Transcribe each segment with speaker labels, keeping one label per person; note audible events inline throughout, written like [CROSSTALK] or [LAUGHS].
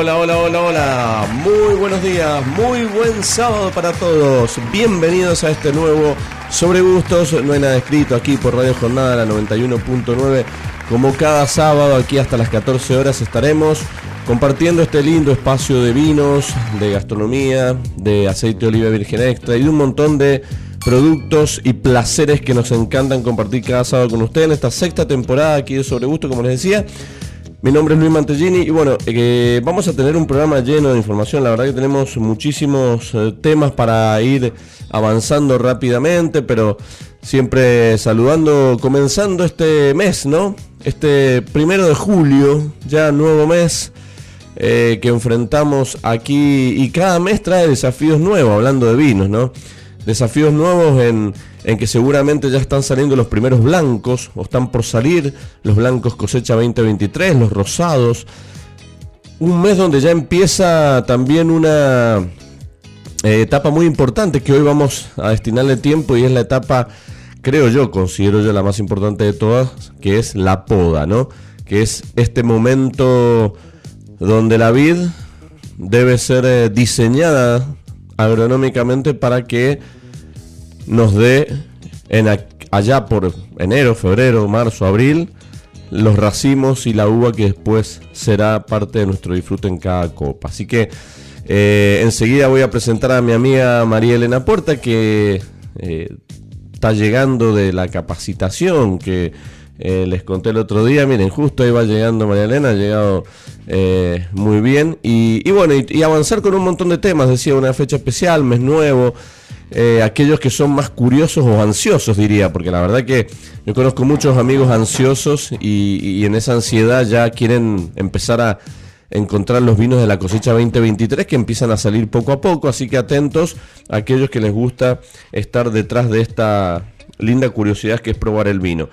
Speaker 1: Hola, hola, hola, hola. Muy buenos días, muy buen sábado para todos. Bienvenidos a este nuevo Sobre Gustos. No hay nada escrito aquí por Radio Jornada, la 91.9. Como cada sábado, aquí hasta las 14 horas estaremos compartiendo este lindo espacio de vinos, de gastronomía, de aceite de oliva virgen extra y de un montón de productos y placeres que nos encantan compartir cada sábado con ustedes en esta sexta temporada aquí de Sobre Gusto, como les decía. Mi nombre es Luis Mantellini y bueno, eh, vamos a tener un programa lleno de información. La verdad que tenemos muchísimos eh, temas para ir avanzando rápidamente, pero siempre saludando, comenzando este mes, ¿no? Este primero de julio, ya nuevo mes eh, que enfrentamos aquí y cada mes trae desafíos nuevos, hablando de vinos, ¿no? Desafíos nuevos en en que seguramente ya están saliendo los primeros blancos, o están por salir los blancos cosecha 2023, los rosados. Un mes donde ya empieza también una eh, etapa muy importante que hoy vamos a destinarle tiempo y es la etapa, creo yo, considero yo la más importante de todas, que es la poda, ¿no? Que es este momento donde la vid debe ser eh, diseñada agronómicamente para que nos dé en allá por enero, febrero, marzo, abril los racimos y la uva que después será parte de nuestro disfrute en cada copa. Así que eh, enseguida voy a presentar a mi amiga María Elena Puerta que eh, está llegando de la capacitación que eh, les conté el otro día. Miren, justo ahí va llegando María Elena, ha llegado muy bien. Y, bueno, y avanzar con un montón de temas, decía una fecha especial, mes nuevo. Eh, aquellos que son más curiosos o ansiosos, diría, porque la verdad que yo conozco muchos amigos ansiosos y, en esa ansiedad ya quieren empezar a encontrar los vinos de la cosecha 2023 que empiezan a salir poco a poco, así que atentos a aquellos que les gusta estar detrás de esta linda curiosidad que es probar el vino.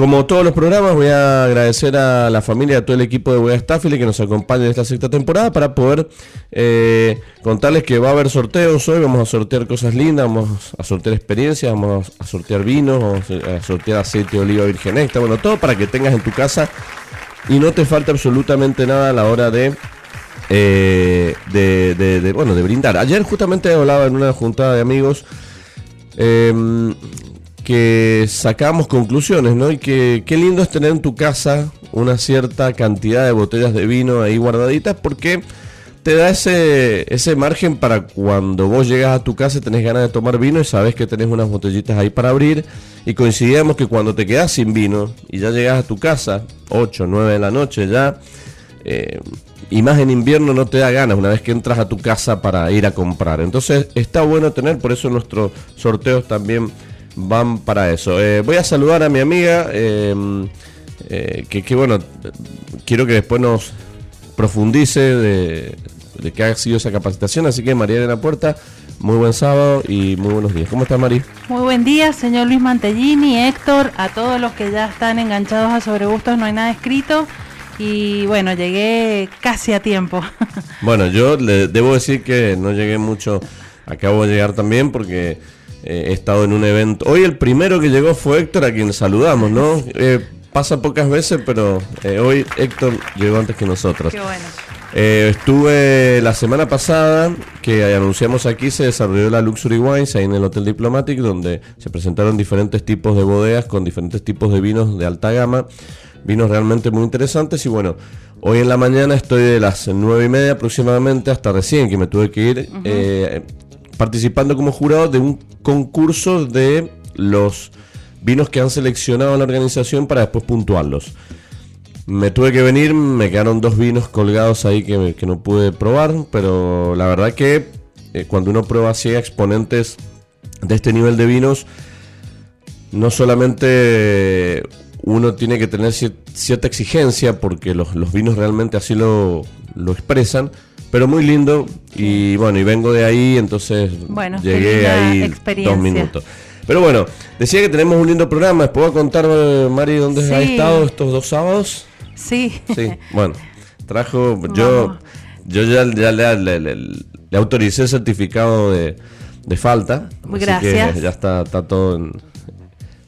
Speaker 1: Como todos los programas, voy a agradecer a la familia, a todo el equipo de Boya Staffile que nos acompaña en esta sexta temporada para poder eh, contarles que va a haber sorteos hoy. Vamos a sortear cosas lindas, vamos a sortear experiencias, vamos a sortear vinos, vamos a sortear aceite de oliva virgen extra, bueno, todo para que tengas en tu casa y no te falte absolutamente nada a la hora de eh, de, bueno, de brindar. Ayer justamente hablaba en una juntada de amigos eh, que sacamos conclusiones, ¿no? Y que qué lindo es tener en tu casa una cierta cantidad de botellas de vino ahí guardaditas porque te da ese, ese margen para cuando vos llegas a tu casa y tenés ganas de tomar vino y sabes que tenés unas botellitas ahí para abrir y coincidíamos que cuando te quedas sin vino y ya llegas a tu casa, 8, 9 de la noche ya, eh, y más en invierno no te da ganas una vez que entras a tu casa para ir a comprar. Entonces está bueno tener, por eso nuestros sorteos también van para eso. Eh, voy a saludar a mi amiga, em, eh, que, bueno, quiero que después nos profundice de, de qué ha sido esa capacitación. Así que María de la Puerta, muy buen sábado y muy buenos días. ¿Cómo estás, María?
Speaker 2: Muy buen día, señor Luis Mantellini, Héctor, a todos los que ya están enganchados a Sobre Gustos, no hay nada escrito. Y bueno, llegué casi a tiempo. [LAUGHS]
Speaker 1: Bueno, yo le debo decir que no llegué mucho, acabo de llegar también porque eh, he estado en un evento. Hoy el primero que llegó fue Héctor, a quien saludamos, ¿no? Eh, pasa pocas veces, pero eh, hoy Héctor llegó antes que nosotros. Qué bueno. estuve la semana pasada, que anunciamos aquí, se desarrolló la Luxury Wines ahí en el Hotel Diplomatic, donde se presentaron diferentes tipos de bodegas con diferentes tipos de vinos de alta gama, vinos realmente muy interesantes. Y bueno, hoy en la mañana estoy de las nueve y media aproximadamente hasta recién, que me tuve que ir participando como jurado de un concurso de los vinos que han seleccionado la organización para después puntuarlos. Me tuve que venir, me quedaron dos vinos colgados ahí que, no pude probar, pero la verdad que eh, cuando uno prueba así exponentes de este nivel de vinos, no solamente uno tiene que tener cierta exigencia porque los, vinos realmente así lo, lo, expresan, pero muy lindo y bueno, y vengo de ahí, entonces llegué ahí dos minutos. Pero bueno, decía que tenemos un lindo programa, ¿puedo contar, Mari, dónde has estado estos dos sábados?
Speaker 2: Sí.
Speaker 1: Sí, bueno, trajo, [LAUGHS] yo, yo ya, le, autoricé el certificado de, de falta.
Speaker 2: Muy gracias.
Speaker 1: ya está, está todo en,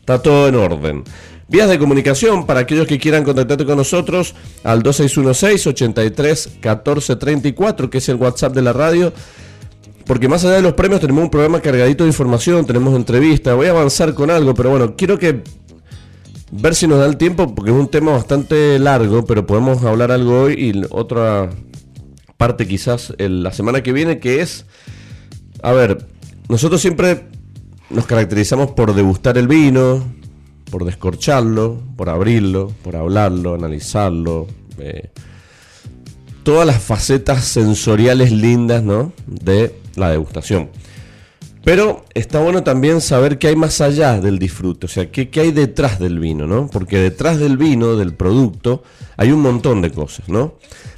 Speaker 1: está todo en orden. Vías de comunicación para aquellos que quieran contactarte con nosotros al 2616-831434, que es el WhatsApp de la radio. Porque más allá de los premios tenemos un programa cargadito de información, tenemos entrevistas, voy a avanzar con algo, pero bueno, quiero que ver si nos da el tiempo, porque es un tema bastante largo, pero podemos hablar algo hoy y otra parte quizás la semana que viene, que es, a ver, nosotros siempre nos caracterizamos por degustar el vino, por descorcharlo, por abrirlo, por hablarlo, analizarlo. Eh, todas las facetas sensoriales lindas ¿no? de la degustación. Pero está bueno también saber qué hay más allá del disfrute, o sea, qué, hay detrás del vino, ¿no? Porque detrás del vino, del producto, hay un montón de cosas, ¿no?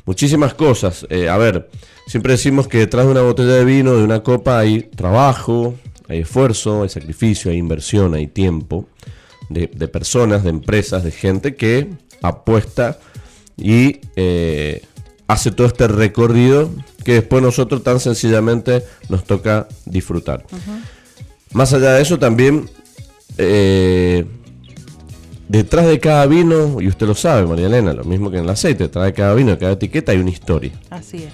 Speaker 1: Muchísimas cosas. Eh, a ver, siempre decimos que detrás de una botella de vino, de una copa, hay trabajo, hay esfuerzo, hay sacrificio, hay inversión, hay tiempo de, personas, de empresas, de gente que apuesta y eh, hace todo este recorrido que después nosotros tan sencillamente nos toca disfrutar. Más allá de eso también, eh, detrás de cada vino, y usted lo sabe, María Elena, lo mismo que en el aceite, detrás de cada vino, de cada etiqueta hay una historia.
Speaker 2: Así es.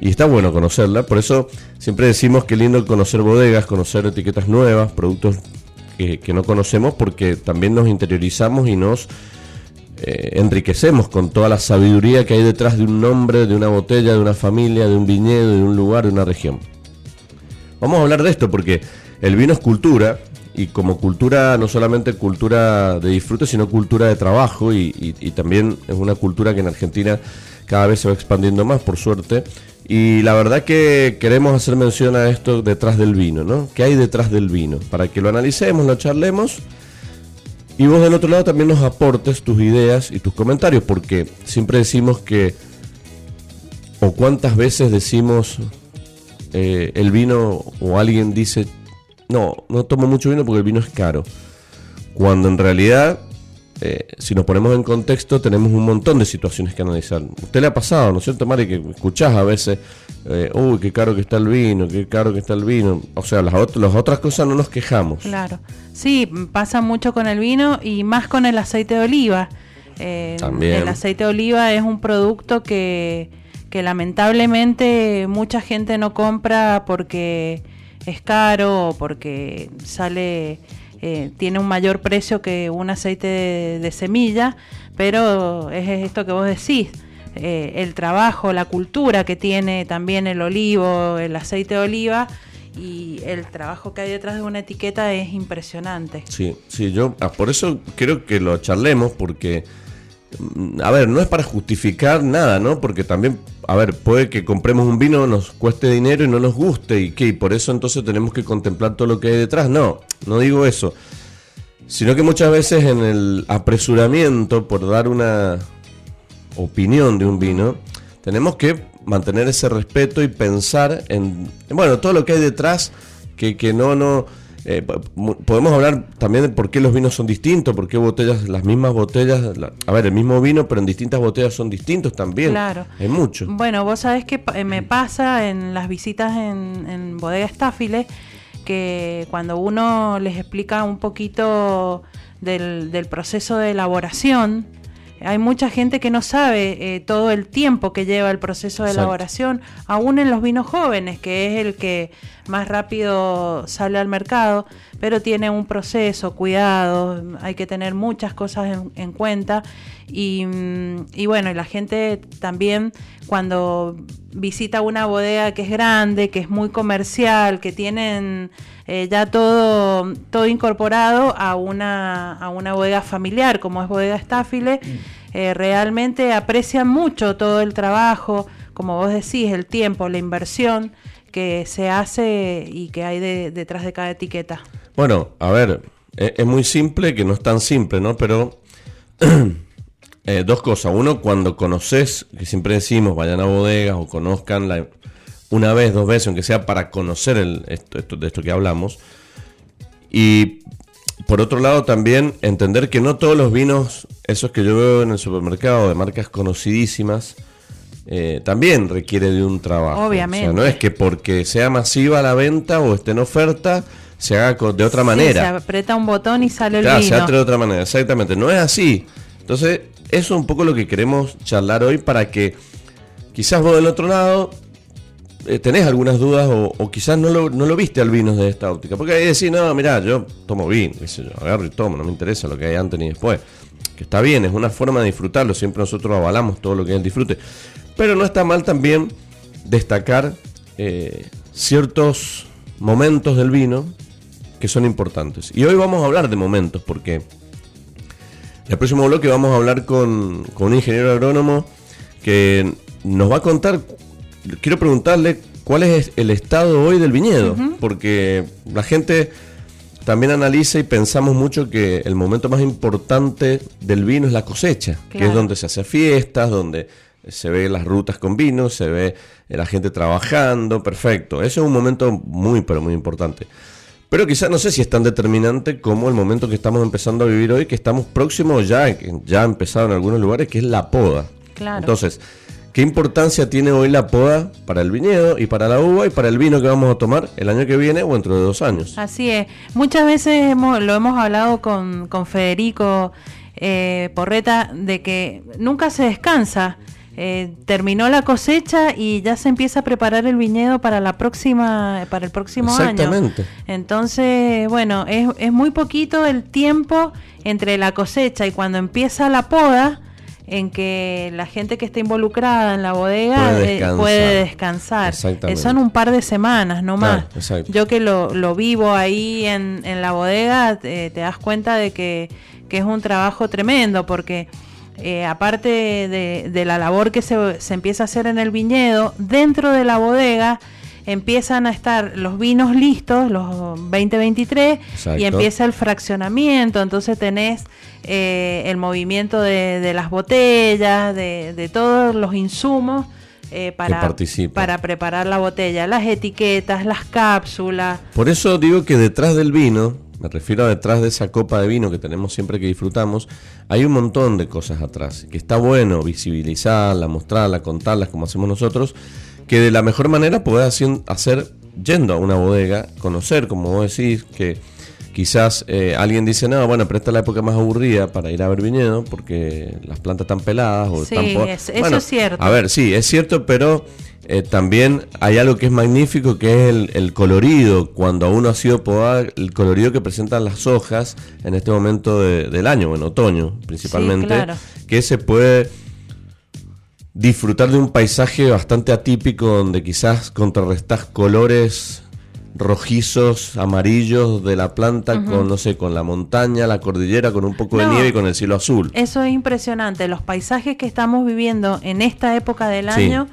Speaker 1: Y está bueno conocerla, por eso siempre decimos que lindo conocer bodegas, conocer etiquetas nuevas, productos que, no conocemos porque también nos interiorizamos y nos eh, enriquecemos con toda la sabiduría que hay detrás de un nombre, de una botella, de una familia, de un viñedo, de un lugar, de una región. Vamos a hablar de esto porque el vino es cultura y como cultura, no solamente cultura de disfrute, sino cultura de trabajo y, y también es una cultura que en Argentina cada vez se va expandiendo más, por suerte, y la verdad que queremos hacer mención a esto detrás del vino, ¿no? ¿Qué hay detrás del vino? Para que lo analicemos, lo charlemos y vos del otro lado también nos aportes tus ideas y tus comentarios, porque siempre decimos que, o cuántas veces decimos eh, el vino o alguien dice, no, no tomo mucho vino porque el vino es caro, cuando en realidad eh, si nos ponemos en contexto, tenemos un montón de situaciones que analizar. Usted le ha pasado, ¿no es cierto, Mari? Que escuchás a veces, eh, uy, qué caro que está el vino, qué caro que está el vino. O sea, las, las otras cosas no nos quejamos.
Speaker 2: Claro. Sí, pasa mucho con el vino y más con el aceite de oliva.
Speaker 1: Eh, También.
Speaker 2: El aceite de oliva es un producto que, que lamentablemente mucha gente no compra porque es caro o porque sale eh, tiene un mayor precio que un aceite de, semilla, pero es esto que vos decís. Eh, el trabajo, la cultura que tiene también el olivo, el aceite de oliva y el trabajo que hay detrás de una etiqueta es impresionante.
Speaker 1: Sí, sí, yo ah, por eso quiero que lo charlemos porque a ver, no es para justificar nada, ¿no? Porque también, a ver, puede que compremos un vino, nos cueste dinero y no nos guste, y que por eso entonces tenemos que contemplar todo lo que hay detrás. No, no digo eso. Sino que muchas veces en el apresuramiento por dar una opinión de un vino, tenemos que mantener ese respeto y pensar en, bueno, todo lo que hay detrás, que, que no, no eh, podemos hablar también de por qué los vinos son distintos, por qué botellas, las mismas botellas, a ver, el mismo vino, pero en distintas botellas son distintos también.
Speaker 2: Claro.
Speaker 1: Es mucho.
Speaker 2: Bueno, vos sabés que eh, me pasa en las visitas en, en Bodega Estáfile que cuando uno les explica un poquito del, del proceso de elaboración, hay mucha gente que no sabe eh, todo el tiempo que lleva el proceso de elaboración, aún en los vinos jóvenes, que es el que más rápido sale al mercado, pero tiene un proceso, cuidado, hay que tener muchas cosas en, cuenta. Y, mm, y, bueno, la gente también cuando visita una bodega que es grande, que es muy comercial, que tienen eh, ya todo, todo incorporado a una, a una bodega familiar, como es bodega Estáfile, mm. Eh, realmente aprecian mucho todo el trabajo, como vos decís, el tiempo, la inversión que se hace y que hay detrás de cada etiqueta.
Speaker 1: Bueno, a ver, es, es muy simple, que no es tan simple, ¿no? Pero [CLEARS THROAT] eh, dos cosas. Uno, cuando conoces, que siempre decimos, vayan a bodegas o conozcan la, una vez, dos veces, aunque sea para conocer el, esto- de esto que hablamos. Y por otro lado, también entender que no todos los vinos, esos que yo veo en el supermercado de marcas conocidísimas, eh, también requiere de un trabajo.
Speaker 2: Obviamente.
Speaker 1: O sea, no es que porque sea masiva la venta o esté en oferta, se haga de otra
Speaker 2: Sí,
Speaker 1: manera.
Speaker 2: se aprieta un botón y sale el
Speaker 1: Claro, se
Speaker 2: vino.
Speaker 1: hace de otra manera, exactamente. No es así. Entonces, eso es un poco lo que queremos charlar hoy para que quizás vos del otro lado eh, tenés algunas dudas o, quizás no lo, no lo viste al vino desde esta óptica. Porque ahí decís, no, mirá, yo tomo vino, agarro y tomo, no me interesa lo que hay antes ni después. Que está bien, es una forma de disfrutarlo, siempre nosotros avalamos todo lo que es disfrute. Pero no está mal también destacar eh, ciertos momentos del vino que son importantes. Y hoy vamos a hablar de momentos, porque en el próximo bloque vamos a hablar con, con un ingeniero agrónomo que nos va a contar, quiero preguntarle cuál es el estado hoy del viñedo, porque la gente también analiza y pensamos mucho que el momento más importante del vino es la cosecha, que es donde se hace fiestas, donde se ve las rutas con vino, se ve la gente trabajando, perfecto. Ese es un momento muy, pero muy importante. Pero quizás no sé si es tan determinante como el momento que estamos empezando a vivir hoy, que estamos próximos ya, ya ha empezado en algunos lugares, que es la poda.
Speaker 2: Claro.
Speaker 1: Entonces, ¿qué importancia tiene hoy la poda para el viñedo y para la uva y para el vino que vamos a tomar el año que viene o dentro de dos años?
Speaker 2: Así es. Muchas veces hemos- lo hemos hablado con, con Federico eh, Porreta de que nunca se descansa. Eh, terminó la cosecha y ya se empieza a preparar el viñedo para la próxima, para el próximo año.
Speaker 1: Exactamente.
Speaker 2: Entonces, bueno, es, es muy poquito el tiempo entre la cosecha y cuando empieza la poda en que la gente que está involucrada en la bodega
Speaker 1: Puede
Speaker 2: eh,
Speaker 1: descansar.
Speaker 2: puede descansar. Eh, son un par de semanas, no más. Yo que lo, lo vivo ahí en, en la bodega, te, te das cuenta de que, que es un trabajo tremendo, porque eh, aparte de, de la labor que se, se empieza a hacer en el viñedo, dentro de la bodega empiezan a estar los vinos listos, los 2023,
Speaker 1: Exacto.
Speaker 2: y empieza el fraccionamiento, entonces tenés eh, el movimiento de, de las botellas, de, de todos los insumos. eh, para, para preparar la botella, las etiquetas, las cápsulas.
Speaker 1: Por eso digo que detrás del vino, me refiero a detrás de esa copa de vino que tenemos siempre que disfrutamos, hay un montón de cosas atrás, que está bueno visibilizarla, mostrarla, contarlas como hacemos nosotros, que de la mejor manera podés hacer yendo a una bodega, conocer, como vos decís, que quizás eh, alguien dice, no, bueno, pero esta es la época más aburrida para ir a ver viñedo, porque las plantas están peladas o
Speaker 2: Sí,
Speaker 1: están... po-".
Speaker 2: es- eso es cierto.
Speaker 1: A ver, sí, es cierto, pero eh, también hay algo que es magnífico, que es el, el colorido. Cuando uno ha sido podado, el colorido que presentan las hojas en este momento de- del año, en otoño principalmente,
Speaker 2: claro.
Speaker 1: que se puede disfrutar de un paisaje bastante atípico donde quizás contrarrestás colores rojizos, amarillos de la planta con, no sé, con la montaña, la cordillera, con un poco de nieve y con el cielo azul.
Speaker 2: Eso es impresionante. Los paisajes que estamos viviendo en esta época del
Speaker 1: Sí.
Speaker 2: año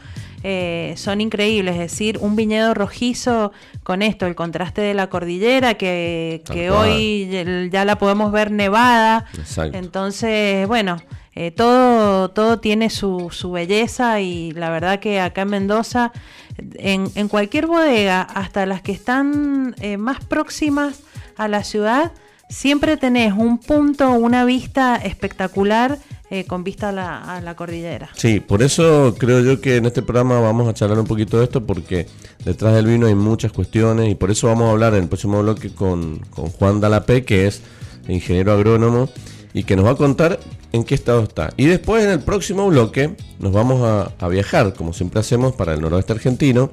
Speaker 2: eh, son increíbles. Es decir, un viñedo rojizo con esto, el contraste de la cordillera, que, que hoy ya- ya la podemos ver nevada.
Speaker 1: Exacto.
Speaker 2: Entonces, bueno, eh, todo, todo tiene su, su belleza y la verdad que acá en Mendoza, en, cualquier bodega, hasta las que están eh, más próximas a la ciudad, siempre tenés un punto, una vista espectacular eh, con vista a la, a la cordillera.
Speaker 1: Sí, por eso creo yo que en este programa vamos a charlar un poquito de esto porque detrás del vino hay muchas cuestiones y por eso vamos a hablar en el próximo bloque con, con Juan Dalapé, que es ingeniero agrónomo y que nos va a contar en qué estado está. Y después en el próximo bloque nos vamos a, viajar, como siempre hacemos, para el noroeste argentino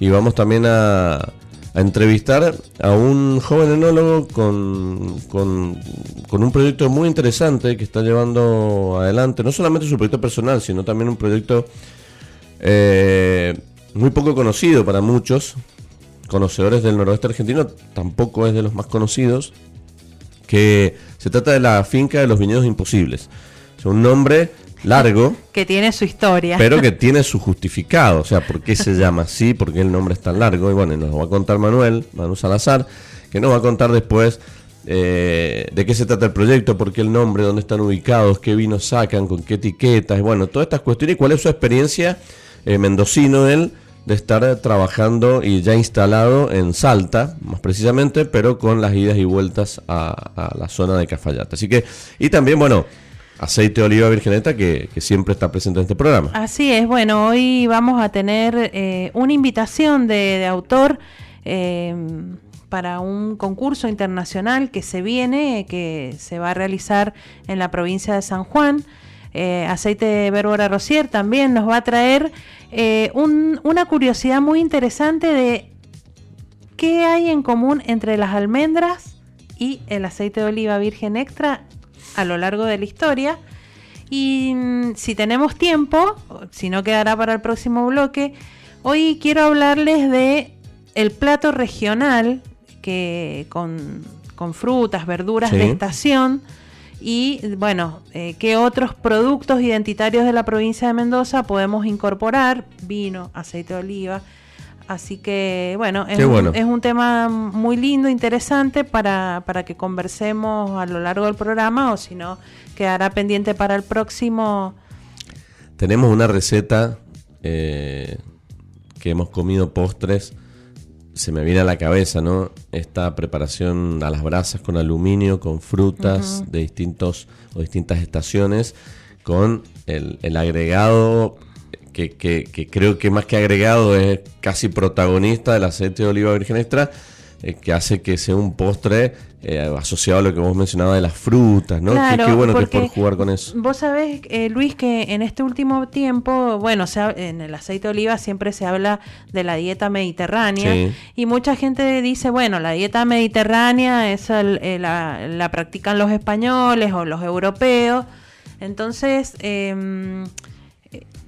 Speaker 1: y vamos también a, entrevistar a un joven enólogo con, con, con un proyecto muy interesante que está llevando adelante, no solamente su proyecto personal, sino también un proyecto eh, muy poco conocido para muchos, conocedores del noroeste argentino, tampoco es de los más conocidos, que se trata de la finca de los viñedos imposibles. Es un nombre largo, [LAUGHS]
Speaker 2: Que tiene su historia.
Speaker 1: pero que [LAUGHS] tiene su justificado, o sea, por qué se llama así, por qué el nombre es tan largo, y bueno, nos lo va a contar Manuel, Manu Salazar, que nos va a contar después eh, de qué se trata el proyecto, por qué el nombre, dónde están ubicados, qué vinos sacan, con qué etiquetas, bueno, todas estas cuestiones y cuál es su experiencia eh, mendocino él de estar trabajando y ya instalado en Salta, más precisamente, pero con las idas y vueltas a, la zona de Cafayate. Así que, y también, bueno, aceite de oliva virgeneta que, siempre está presente en este programa.
Speaker 2: Así es, bueno, hoy vamos a tener eh, una invitación de, autor eh, para un concurso internacional que se viene, que se va a realizar en la provincia de San Juan. Eh, aceite de Bérbora Rosier también nos va a traer una curiosidad muy interesante de qué hay en común entre las almendras y el aceite de oliva virgen extra a lo largo de la historia. Y mm, si tenemos tiempo, si no quedará para el próximo bloque, hoy quiero hablarles de el plato regional que con, frutas, verduras de estación y bueno, eh, qué otros productos identitarios de la provincia de Mendoza podemos incorporar, vino, aceite de oliva, Así que, bueno es, Un, es, Un, tema muy lindo, interesante para, para, que conversemos a lo largo del programa o si no, quedará pendiente para el próximo.
Speaker 1: Tenemos una receta eh, que hemos comido postres. Se me viene a la cabeza, ¿no? Esta preparación a las brasas con aluminio, con frutas de distintos o distintas estaciones, con el, el agregado que, creo que más que agregado es casi protagonista del aceite de oliva virgen extra, eh, que hace que sea un postre eh, asociado a lo que vos mencionabas de las frutas, ¿no?
Speaker 2: qué,
Speaker 1: bueno
Speaker 2: que es por jugar con eso. Vos sabés, eh, Luis, que en este último tiempo, bueno, en el aceite de oliva siempre se habla de la dieta mediterránea y mucha gente dice, bueno, la dieta mediterránea es la, la practican los españoles o los europeos. Entonces, eh,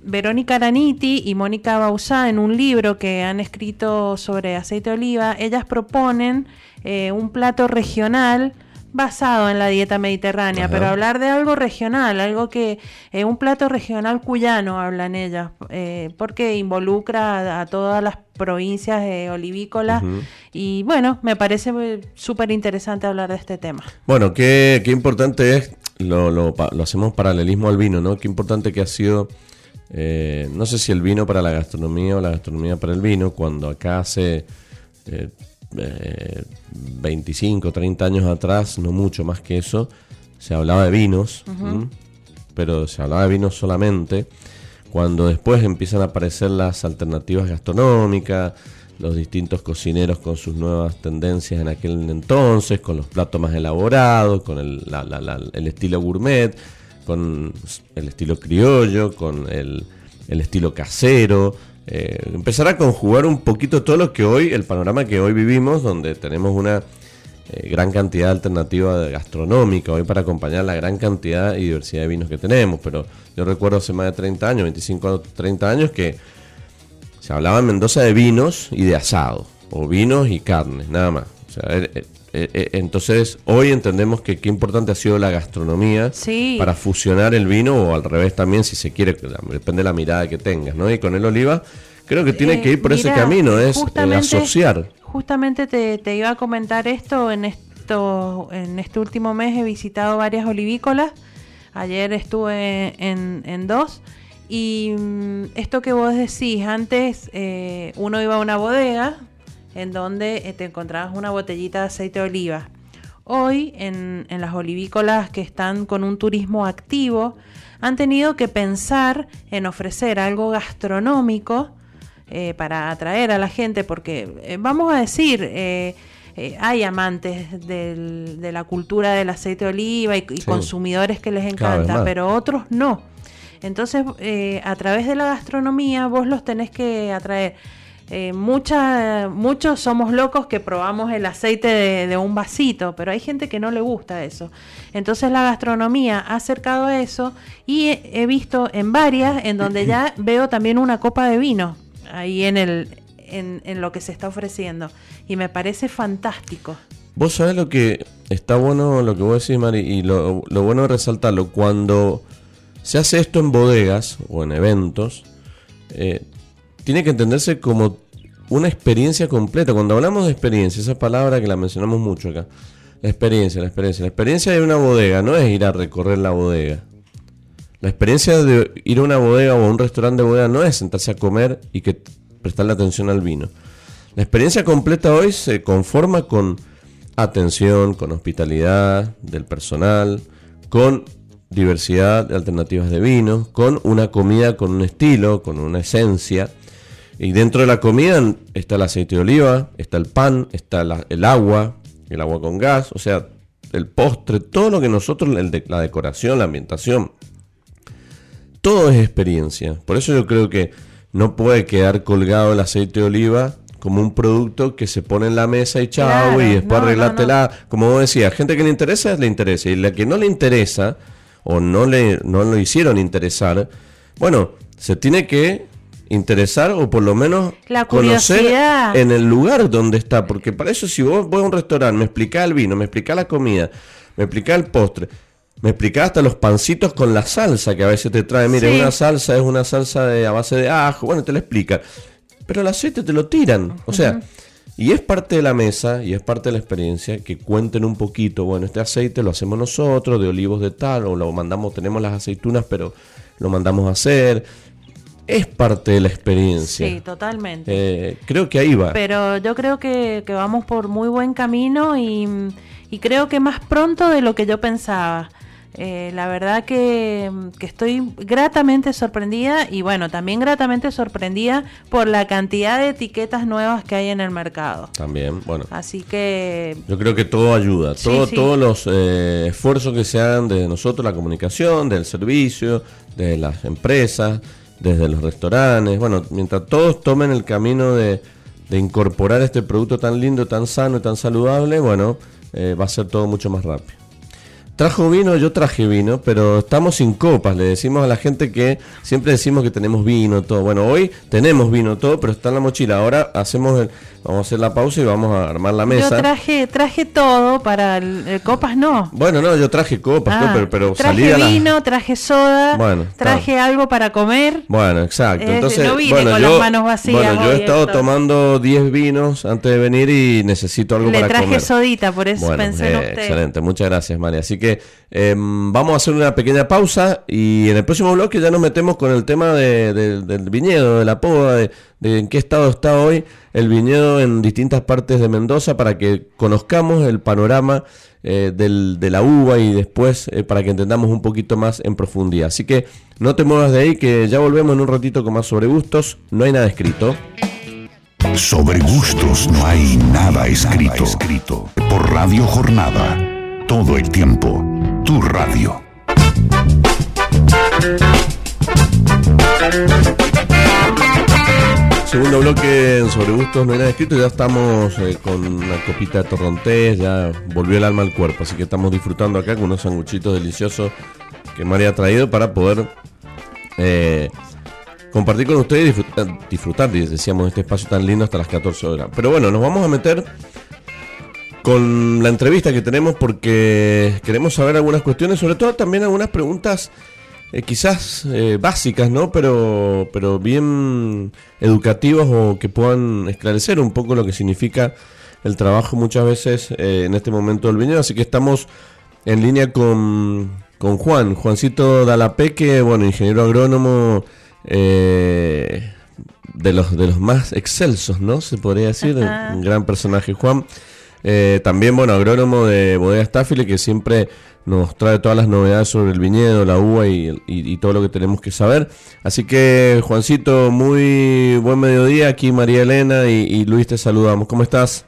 Speaker 2: Verónica Araniti y Mónica Bausá, en un libro que han escrito sobre aceite de oliva, ellas proponen eh, un plato regional basado en la dieta mediterránea, pero hablar de algo regional, algo que, eh, un plato regional cuyano, hablan ellas, eh, porque involucra a, todas las provincias olivícolas y bueno, me parece súper interesante hablar de este tema.
Speaker 1: Bueno, qué, qué importante es, lo, lo, lo hacemos paralelismo al vino, ¿no? Qué importante que ha sido eh, no sé si el vino para la gastronomía o la gastronomía para el vino, cuando acá hace 25, eh, 30 eh, años atrás, no mucho más que eso, se hablaba de vinos, pero se hablaba de vinos solamente. Cuando después empiezan a aparecer las alternativas gastronómicas, los distintos cocineros con sus nuevas tendencias en aquel entonces, con los platos más elaborados, con el, el estilo gourmet, con el estilo criollo, con el, estilo casero. Eh, empezar a conjugar un poquito todo lo que hoy, el panorama que hoy vivimos, donde tenemos una eh, gran cantidad de alternativa gastronómica hoy para acompañar la gran cantidad y diversidad de vinos que tenemos. Pero yo recuerdo hace más de 30 años, 25 30 años, que se hablaba en Mendoza de vinos y de asado, o vinos y carnes, nada más. O sea, eh, eh, entonces, hoy entendemos que qué importante ha sido la gastronomía para fusionar el vino o al revés también, si se quiere, depende de la mirada que tengas, ¿no? Y con el oliva, creo que tiene eh, que ir por ese camino, es el asociar.
Speaker 2: Justamente te, iba a comentar esto en esto en este último mes he visitado varias olivícolas. Ayer estuve en, dos. Y mm, esto que vos decís, antes uno iba a una bodega, en donde eh, te encontrabas una botellita de aceite de oliva. Hoy, en, las olivícolas que están con un turismo activo, han tenido que pensar en ofrecer algo gastronómico eh, para atraer a la gente, porque eh, vamos a decir, hay amantes de la cultura del aceite de oliva y, consumidores que les encanta, pero otros no. Entonces, a través de la gastronomía, vos los tenés que atraer eh, muchos somos locos que probamos el aceite de, un vasito, pero hay gente que no le gusta eso. Entonces la gastronomía ha acercado a eso y he, visto en varias en donde ya [CLEARS THROAT] veo también una copa de vino ahí en, el, en, lo que se está ofreciendo. Y me parece fantástico.
Speaker 1: Vos sabés lo que está bueno, lo que vos decís, Mari, y lo, bueno de resaltarlo, cuando se hace esto en bodegas o en eventos, eh, tiene que entenderse como una experiencia completa. Cuando hablamos de experiencia, esa palabra que la mencionamos mucho acá, La experiencia, la experiencia. La experiencia de una bodega no es ir a recorrer la bodega. La experiencia de ir a una bodega o a un restaurante de bodega no es sentarse a comer y que prestarle atención al vino. La experiencia completa hoy se conforma con atención, con hospitalidad del personal, con diversidad de alternativas de vino, con una comida con un estilo, con una esencia. Y dentro de la comida está el aceite de oliva, está el pan, está el agua, el agua con gas, o sea, el postre, todo lo que nosotros, la decoración, la ambientación, todo es experiencia. Por eso yo creo que no puede quedar colgado el aceite de oliva como un producto que se pone en la mesa y chao y después arreglátela. Como vos decías, gente que le interesa, le interesa. Y la que no le interesa o no le no lo hicieron interesar, bueno, se tiene que interesar o por lo menos conocer en el lugar donde está. Porque para eso si vos vas a un restaurante, me explicás el vino, me explicás la comida, me explicás el postre, me explicás hasta los pancitos con la salsa que a veces te trae. Mire, una salsa es una salsa de, a base de ajo, bueno, te lo explica. Pero el aceite te lo tiran. O sea, y es parte de la mesa y es parte de la experiencia que cuenten un poquito, bueno, este aceite lo hacemos nosotros, de olivos de tal, o lo mandamos, tenemos las aceitunas, pero lo mandamos a hacer es parte de la experiencia.
Speaker 2: Sí, totalmente.
Speaker 1: Eh, creo que ahí va.
Speaker 2: Pero yo creo que, vamos por muy buen camino y, y, creo que más pronto de lo que yo pensaba. Eh, la verdad que, estoy gratamente sorprendida y bueno, también gratamente sorprendida por la cantidad de etiquetas nuevas que hay en el mercado.
Speaker 1: También, bueno.
Speaker 2: Así que...
Speaker 1: Yo creo que todo ayuda, todo, todos los eh, esfuerzos que se hagan de nosotros, la comunicación, del servicio, de las empresas, desde los restaurantes, bueno, mientras todos tomen el camino de, incorporar este producto tan lindo, tan sano y tan saludable, bueno, eh, va a ser todo mucho más rápido. Trajo vino, yo traje vino, pero estamos sin copas. Le decimos a la gente que siempre decimos que tenemos vino, todo. Bueno, hoy tenemos vino, todo, pero está en la mochila. Ahora hacemos el, vamos a hacer la pausa y vamos a armar la mesa.
Speaker 2: Yo traje, traje todo para el, copas, no.
Speaker 1: Bueno, no, yo traje copas, ah, pero, pero
Speaker 2: traje vino, traje soda, bueno, traje algo para comer.
Speaker 1: Bueno, exacto. Entonces, no vine bueno, con yo, las manos vacías. Bueno, yo he estado tomando 10 vinos antes de venir y necesito algo para comer.
Speaker 2: Le traje sodita, por eso pensé en
Speaker 1: usted. Excelente, muchas gracias, María. Así que Em, vamos a hacer una pequeña pausa y en el próximo bloque ya nos metemos con el tema del viñedo, de la poda, de, en qué estado está hoy el viñedo en distintas partes de Mendoza para que conozcamos el panorama eh, de la uva y después eh, para que entendamos un poquito más en profundidad. Así que no te muevas de ahí que ya volvemos en un ratito con más sobre gustos. No hay nada escrito.
Speaker 3: Sobre gustos no hay nada escrito. Por Radio Jornada. Todo el tiempo tu radio.
Speaker 1: Segundo bloque en Sobre Gustos No hay nada escrito, ya estamos eh, con una copita de torrontés, ya volvió el alma al cuerpo, así que estamos disfrutando acá con unos sanguchitos deliciosos que María ha traído para poder eh, compartir con ustedes y disfrutar, disfrutar, decíamos, este espacio tan lindo hasta las 14 horas. Pero bueno, nos vamos a meter con la entrevista que tenemos porque queremos saber algunas cuestiones, sobre todo también algunas preguntas eh, quizás eh, básicas, ¿no? Pero, pero bien educativas o que puedan esclarecer un poco lo que significa el trabajo muchas veces eh, en este momento del viñedo. Así que estamos en línea con, con Juan, Juancito Dalapeque, bueno, ingeniero agrónomo de los de los más excelsos, ¿no? Se podría decir, un gran personaje, Juan. Eh, también, bueno, agrónomo de Bodega Staffile, que siempre nos trae todas las novedades sobre el viñedo, la uva y, todo lo que tenemos que saber. Así que, Juancito, muy buen mediodía. Aquí María Elena y, Luis te saludamos. ¿Cómo estás?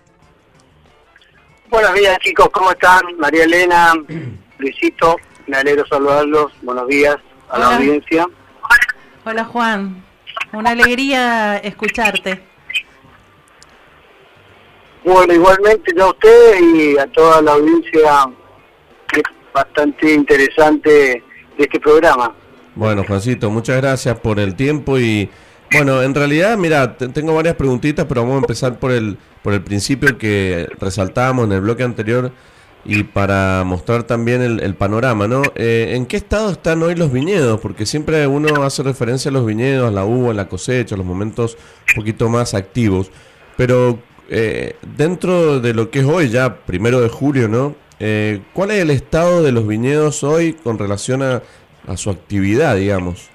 Speaker 4: Buenos días, chicos. ¿Cómo están? María Elena, [CLEARS THROAT] Luisito, me alegro saludarlos. Buenos días a la audiencia.
Speaker 2: Hola, Juan. Una alegría escucharte.
Speaker 4: Bueno, igualmente a ustedes y a toda la audiencia, bastante interesante de este programa.
Speaker 1: Bueno, Juancito, muchas gracias por el tiempo y bueno, en realidad, mira, tengo varias preguntitas, pero vamos a empezar por el por el principio que resaltábamos en el bloque anterior y para mostrar también el, panorama, ¿no? Eh, ¿En qué estado están hoy los viñedos? Porque siempre uno hace referencia a los viñedos, a la uva, a la cosecha, a los momentos un poquito más activos. Pero eh, dentro de lo que es hoy, ya primero de julio, ¿no? eh, ¿cuál es el estado de los viñedos hoy con relación a, su actividad, digamos?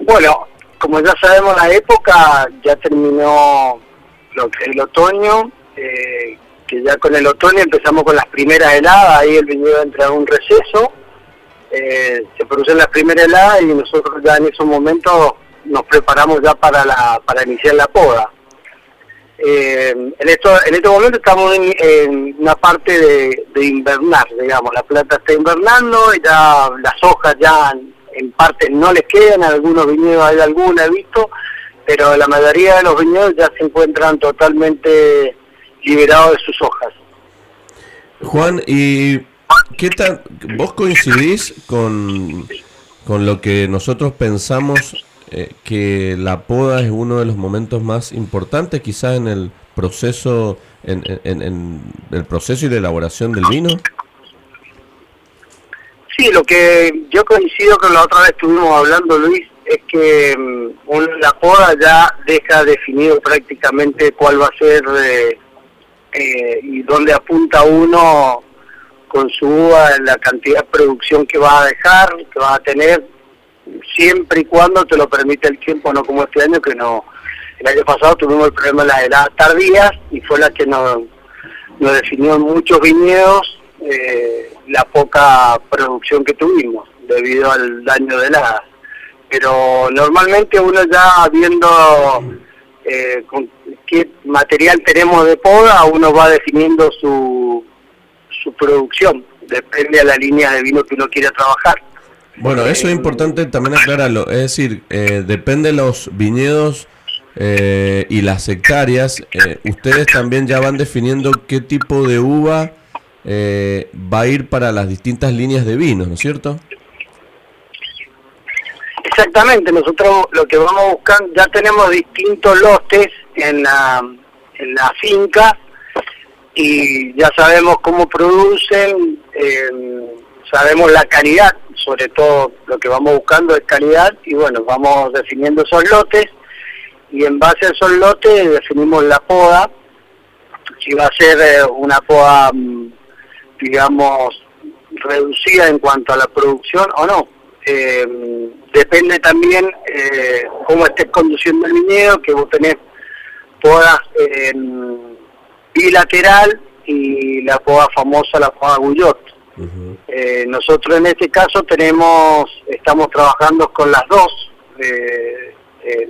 Speaker 4: Bueno, como ya sabemos la época, ya terminó lo que el otoño, eh, que ya con el otoño empezamos con las primeras heladas, ahí el viñedo entra en un receso, eh, se producen las primeras heladas y nosotros ya en esos momentos nos preparamos ya para, la, para iniciar la poda. Eh, en, esto, en este momento estamos en, una parte de, invernar, digamos, la planta está invernando, y ya las hojas ya en, parte no les quedan, algunos viñedos hay alguna he visto, pero la mayoría de los viñedos ya se encuentran totalmente liberados de sus hojas.
Speaker 1: Juan, ¿y qué tal? ¿Vos coincidís con, con lo que nosotros pensamos eh, que la poda es uno de los momentos más importantes quizás en el proceso en, en, el proceso y la elaboración del vino
Speaker 4: sí lo que yo coincido con la otra vez estuvimos hablando Luis es que mm, la poda ya deja definido prácticamente cuál va a ser eh, eh, y dónde apunta uno con su uva la cantidad de producción que va a dejar que va a tener siempre y cuando te lo permite el tiempo, no como este año que no. El año pasado tuvimos el problema de las heladas tardías y fue la que nos, nos definió en muchos viñedos eh, la poca producción que tuvimos debido al daño de heladas. Pero normalmente uno ya viendo eh, con qué material tenemos de poda, uno va definiendo su, su producción, depende de la línea de vino que uno quiera trabajar.
Speaker 1: Bueno, eso es importante también aclararlo. Es decir, eh, depende de los viñedos eh, y las hectáreas. Eh, ustedes también ya van definiendo qué tipo de uva va a ir para las distintas líneas de vino, ¿no es cierto?
Speaker 4: Exactamente. Nosotros lo que vamos buscando, ya tenemos distintos lotes en la, en la finca y ya sabemos cómo producen, sabemos la calidad sobre todo lo que vamos buscando es calidad y bueno, vamos definiendo esos lotes y en base a esos lotes definimos la poda, si va a ser eh, una poda, mm, digamos, reducida en cuanto a la producción o no. Em, depende también eh, cómo estés conduciendo el viñedo, que vos tenés podas bilateral y la poda famosa, la poda Guyot eh, nosotros en este caso tenemos, estamos trabajando con las dos, eh, eh,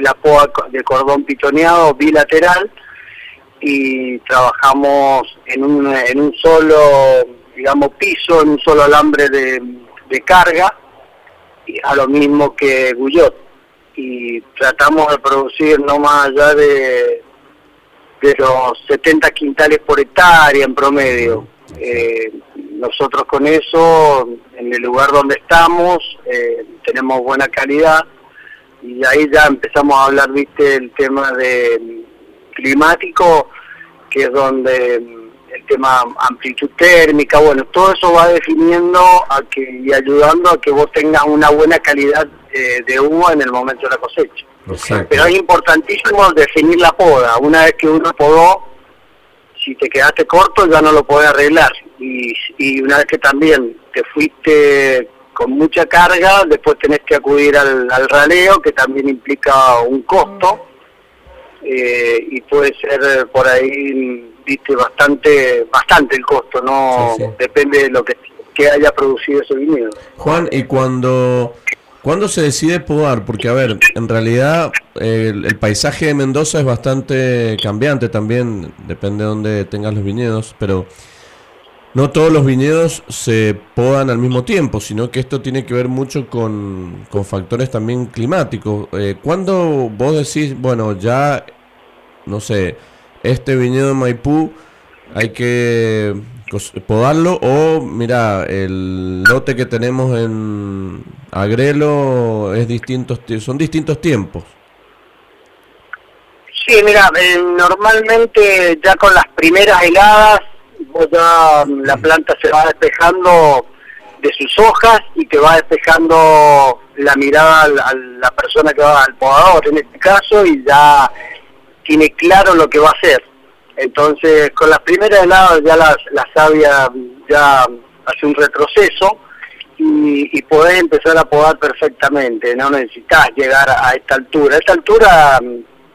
Speaker 4: la POA de cordón pitoneado bilateral y trabajamos en un, en un solo, digamos, piso, en un solo alambre de, carga, y a lo mismo que Guyot. Y tratamos de producir no más allá de, de los 70 quintales por hectárea en promedio. Nosotros con eso, en el lugar donde estamos, eh, tenemos buena calidad y ahí ya empezamos a hablar, viste, el tema de climático, que es donde el tema amplitud térmica, bueno, todo eso va definiendo a que, y ayudando a que vos tengas una buena calidad eh, de uva en el momento de la cosecha. Pero es importantísimo definir la poda. Una vez que uno podó, si te quedaste corto ya no lo podés arreglar. Y, y una vez que también te fuiste con mucha carga, después tenés que acudir al, raleo, que también implica un costo, eh, y puede ser por ahí, viste, bastante bastante el costo, no depende de lo que, que haya producido ese viñedo.
Speaker 1: Juan, y cuando ¿Cuándo se decide podar? Porque, a ver, en realidad el, paisaje de Mendoza es bastante cambiante también, depende de dónde tengas los viñedos, pero no todos los viñedos se podan al mismo tiempo, sino que esto tiene que ver mucho con, factores también climáticos. Eh, ¿Cuándo vos decís, bueno, ya, no sé, este viñedo de Maipú hay que podarlo o mira el lote que tenemos en Agrelo es distintos son distintos tiempos
Speaker 4: sí mira eh, normalmente ya con las primeras heladas ya la planta se va despejando de sus hojas y te va despejando la mirada a la persona que va al podador en este caso y ya tiene claro lo que va a hacer Entonces, con las primeras heladas ya las, las savia ya hace un retroceso y, y podés empezar a podar perfectamente, no necesitas llegar a esta altura. A esta altura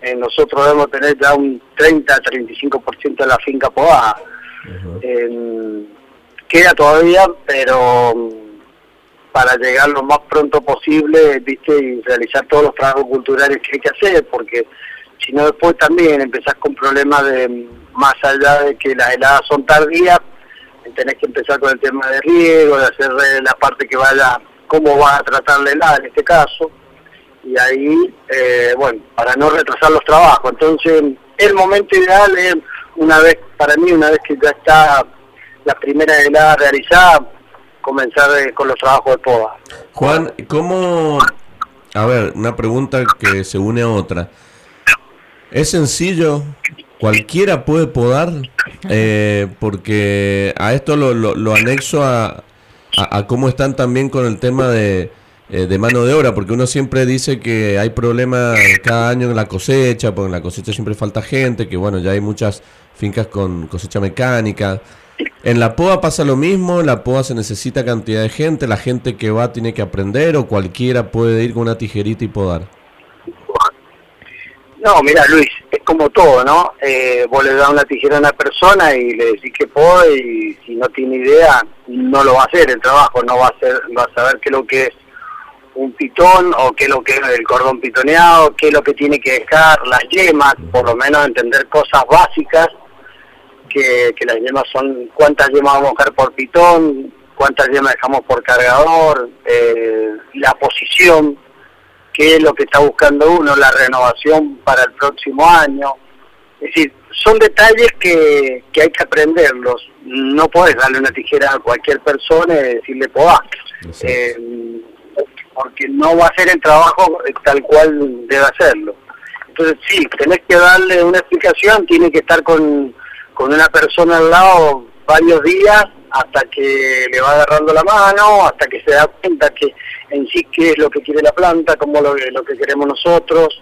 Speaker 4: eh, nosotros debemos tener ya un 30-35% de la finca podada. Queda todavía, pero para llegar lo más pronto posible, viste, y realizar todos los trabajos culturales que hay que hacer, porque si no después también empezás con problemas de más allá de que las heladas son tardías, tenés que empezar con el tema de riego, de hacer la parte que vaya, cómo va a tratar la helada en este caso, y ahí, eh, bueno, para no retrasar los trabajos. Entonces, el momento ideal es, una vez, para mí, una vez que ya está la primera helada realizada, comenzar eh, con los trabajos de poda.
Speaker 1: Juan, ¿cómo... A ver, una pregunta que se une a otra. ¿Es sencillo? ¿Cualquiera puede podar? Eh, porque a esto lo, lo, anexo a, a, cómo están también con el tema de, eh, de mano de obra, porque uno siempre dice que hay problemas cada año en la cosecha, porque en la cosecha siempre falta gente, que bueno, ya hay muchas fincas con cosecha mecánica. En la POA pasa lo mismo, en la POA se necesita cantidad de gente, la gente que va tiene que aprender o cualquiera puede ir con una tijerita y podar.
Speaker 4: No, mira Luis, es como todo, ¿no? Eh, vos le das una tijera a una persona y le decís que puede y si no tiene idea no lo va a hacer el trabajo, no va a hacer, va a saber qué es lo que es un pitón o qué es lo que es el cordón pitoneado, qué es lo que tiene que dejar, las yemas, por lo menos entender cosas básicas, que, que las yemas son cuántas yemas vamos a dejar por pitón, cuántas yemas dejamos por cargador, eh, la posición, qué es lo que está buscando uno, la renovación para el próximo año. Es decir, son detalles que, que hay que aprenderlos. No puedes darle una tijera a cualquier persona y decirle podá. Eh, porque no va a hacer el trabajo tal cual debe hacerlo. Entonces sí, tenés que darle una explicación, tiene que estar con, con una persona al lado varios días hasta que le va agarrando la mano, hasta que se da cuenta que en sí qué es lo que quiere la planta, cómo lo, lo que queremos nosotros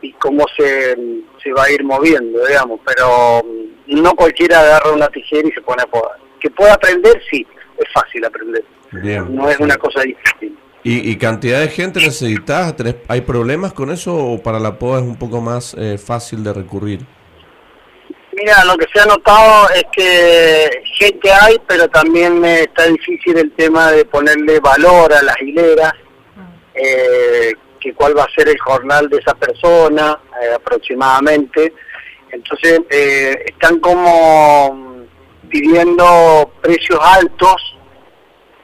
Speaker 4: y cómo se, se va a ir moviendo, digamos. Pero mm, no cualquiera agarra una tijera y se pone a podar. Que pueda aprender, sí, es fácil aprender. No es una cosa difícil.
Speaker 1: ¿Y, cantidad de gente necesitas? ¿Hay problemas con eso o para la poda es un poco más eh, fácil de recurrir?
Speaker 4: Mira, lo que se ha notado es que gente hay, pero también está difícil el tema de ponerle valor a las hileras, eh, que cuál va a ser el jornal de esa persona eh, aproximadamente. Entonces, eh, están como pidiendo precios altos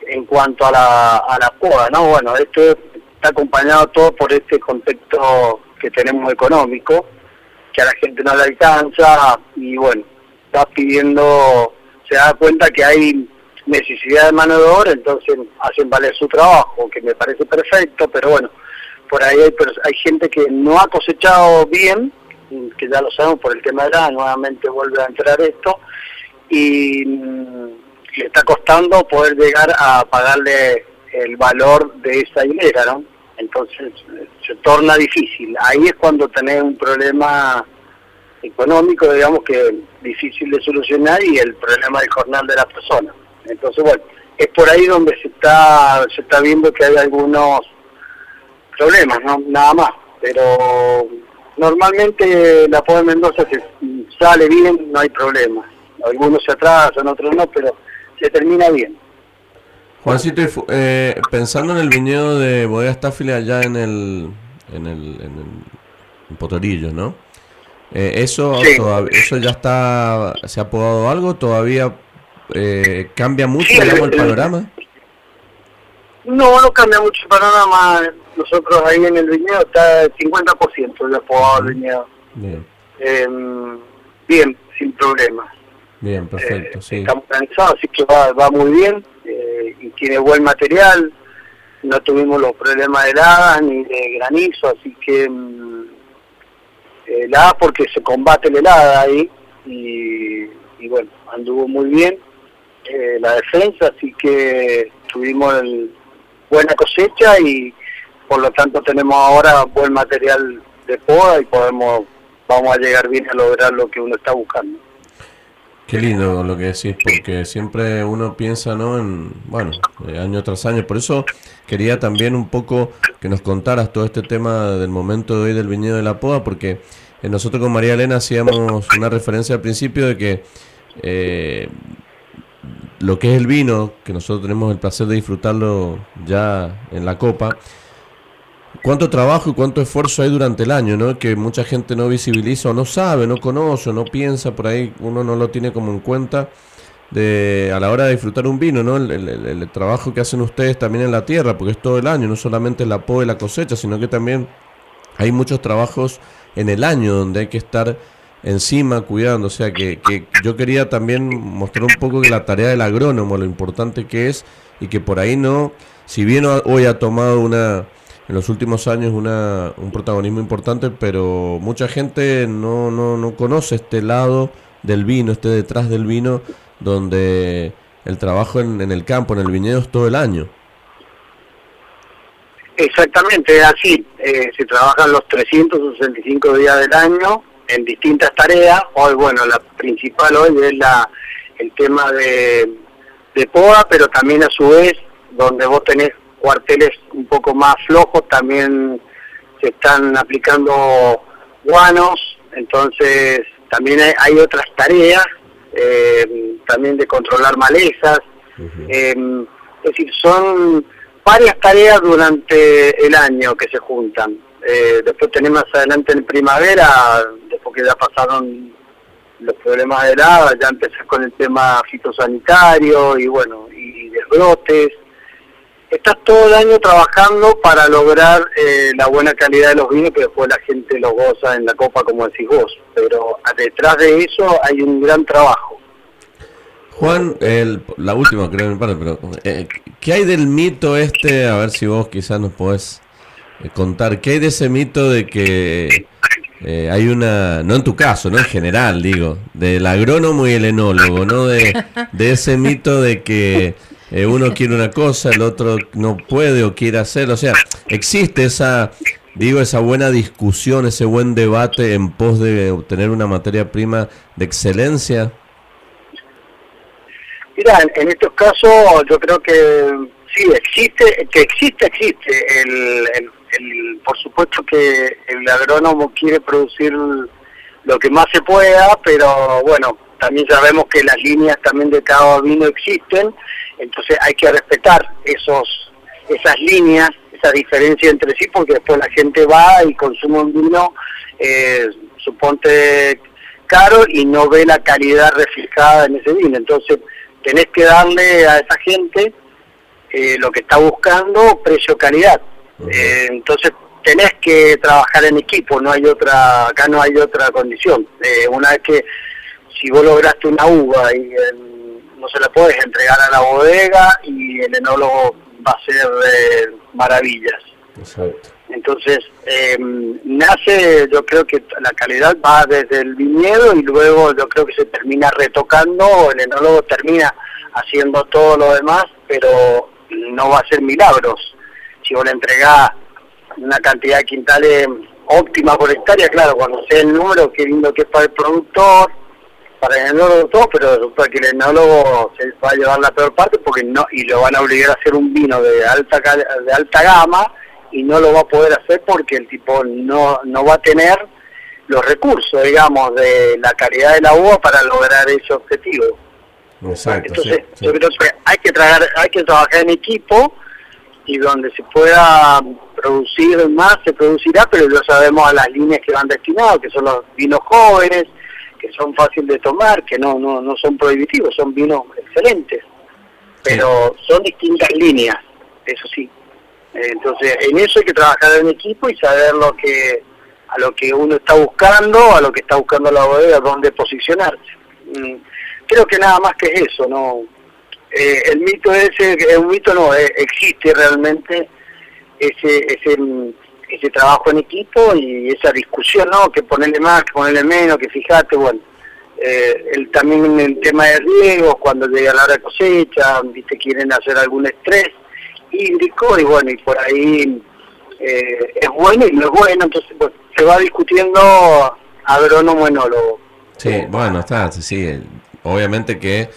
Speaker 4: en cuanto a la, a la poda, ¿no? Bueno, esto está acompañado todo por este contexto que tenemos económico que a la gente no le alcanza y bueno, está pidiendo, se da cuenta que hay necesidad de mano de obra, entonces hacen valer su trabajo, que me parece perfecto, pero bueno, por ahí hay, hay gente que no ha cosechado bien, que ya lo sabemos por el tema de la, nuevamente vuelve a entrar esto, y mm, le está costando poder llegar a pagarle el valor de esa hilera, ¿no? entonces se torna difícil. Ahí es cuando tenés un problema económico, digamos que difícil de solucionar y el problema del jornal de la persona. Entonces, bueno, es por ahí donde se está se está viendo que hay algunos problemas, ¿no? Nada más, pero normalmente la poda de Mendoza se sale bien, no hay problema. Algunos se atrasan, otros no, pero se termina bien.
Speaker 1: Juancito, eh, pensando en el viñedo de Bodega Staffile allá en el, en el, en Potorillo, ¿no? Eh, eso, eso ya está, se ha podado algo, todavía eh, cambia mucho el, panorama.
Speaker 4: No, no cambia mucho el panorama. Nosotros ahí en el viñedo está el 50% de podado el viñedo. Bien. Em, bien, sin problemas.
Speaker 1: Bien, perfecto, sí.
Speaker 4: Estamos cansados, así que va, va muy bien y tiene buen material. No tuvimos los problemas de heladas ni de granizo, así que mm, helada porque se combate la helada ahí y, bueno, anduvo muy bien eh, la defensa, así que tuvimos buena cosecha y por lo tanto tenemos ahora buen material de poda y podemos vamos a llegar bien a lograr lo que uno está buscando.
Speaker 1: Qué lindo lo que decís, porque siempre uno piensa, ¿no? En, bueno, eh, año tras año. Por eso quería también un poco que nos contaras todo este tema del momento de hoy del viñedo de la poda, porque eh, nosotros con María Elena hacíamos una referencia al principio de que eh, lo que es el vino, que nosotros tenemos el placer de disfrutarlo ya en la copa, cuánto trabajo y cuánto esfuerzo hay durante el año, ¿no? Que mucha gente no visibiliza o no sabe, no conoce, no piensa, por ahí uno no lo tiene como en cuenta de a la hora de disfrutar un vino, ¿no? El, trabajo que hacen ustedes también en la tierra, porque es todo el año, no solamente la poda y la cosecha, sino que también hay muchos trabajos en el año donde hay que estar encima cuidando, o sea que, que yo quería también mostrar un poco que la tarea del agrónomo, lo importante que es y que por ahí no, si bien hoy ha tomado una en los últimos años una, un protagonismo importante, pero mucha gente no, no, no conoce este lado del vino, este detrás del vino, donde el trabajo en, en el campo, en el viñedo, es todo el año.
Speaker 4: Exactamente, así. Eh, se trabajan los 365 días del año en distintas tareas. Hoy, bueno, la principal hoy es la el tema de, de POA, pero también a su vez, donde vos tenés cuarteles un poco más flojos también se están aplicando guanos, entonces también hay, otras tareas, eh, también de controlar malezas, eh, es decir, son varias tareas durante el año que se juntan. Eh, después tenemos más adelante en primavera, después que ya pasaron los problemas de helada, ya empezás con el tema fitosanitario y bueno, y de brotes estás todo el año trabajando para lograr eh, la buena calidad de los vinos que después la gente los goza en la copa como decís vos. Pero detrás de eso hay un gran trabajo.
Speaker 1: Juan, el, la última creo me parece, pero eh, ¿qué hay del mito este? A ver si vos quizás nos podés eh, contar. ¿Qué hay de ese mito de que hay una, no en tu caso, no en general, digo, del agrónomo y el enólogo, ¿no? De, de ese mito de que eh, uno quiere una cosa, el otro no puede o quiere hacerlo. O sea, existe esa, digo, esa buena discusión, ese buen debate en pos de obtener una materia prima de excelencia.
Speaker 4: Mira, en estos casos yo creo que sí, existe, que existe, existe. El, el, por supuesto que el agrónomo quiere producir lo que más se pueda, pero bueno, también sabemos que las líneas también de cada vino existen entonces hay que respetar esos esas líneas, esa diferencia entre sí, porque después la gente va y consume un vino, eh, suponte caro y no ve la calidad reflejada en ese vino. Entonces tenés que darle a esa gente eh, lo que está buscando, precio-calidad. Eh, entonces tenés que trabajar en equipo, no hay otra, acá no hay otra condición. Eh, una vez que si vos lograste una uva y no se la puedes entregar a la bodega y el enólogo va a hacer eh, maravillas. Entonces, eh, nace, yo creo que la calidad va desde el viñedo y luego yo creo que se termina retocando, el enólogo termina haciendo todo lo demás, pero no va a ser milagros. Si vos le entregás una cantidad de quintales óptima por hectárea, claro, cuando sea el número, qué lindo que es para el productor, para el enólogo todo, pero para que el enólogo se va a llevar la peor parte porque no y lo van a obligar a hacer un vino de alta de alta gama y no lo va a poder hacer porque el tipo no no va a tener los recursos, digamos, de la calidad de la uva para lograr ese objetivo. Exacto, Entonces, yo creo que hay que trabajar, hay que trabajar en equipo y donde se pueda producir más se producirá, pero ya sabemos a las líneas que van destinados, que son los vinos jóvenes, que son fáciles de tomar, que no, no, no son prohibitivos, son vinos excelentes, pero son distintas líneas, eso sí. Entonces, en eso hay que trabajar en equipo y saber lo que a lo que uno está buscando, a lo que está buscando la bodega, dónde posicionarse. Mm, creo que nada más que eso, ¿no? Eh, el mito ese, un mito no, eh, existe realmente ese, ese ese trabajo en equipo y esa discusión, ¿no? Que ponerle más, que ponerle menos, que fijate, bueno. Eh, el, también el tema de riesgos, cuando llega la hora de cosecha, viste, quieren hacer algún estrés hídrico y bueno, y por ahí eh, es bueno y no es bueno, entonces pues, se va discutiendo agrónomo enólogo.
Speaker 1: Sí, bueno, está, sí, obviamente que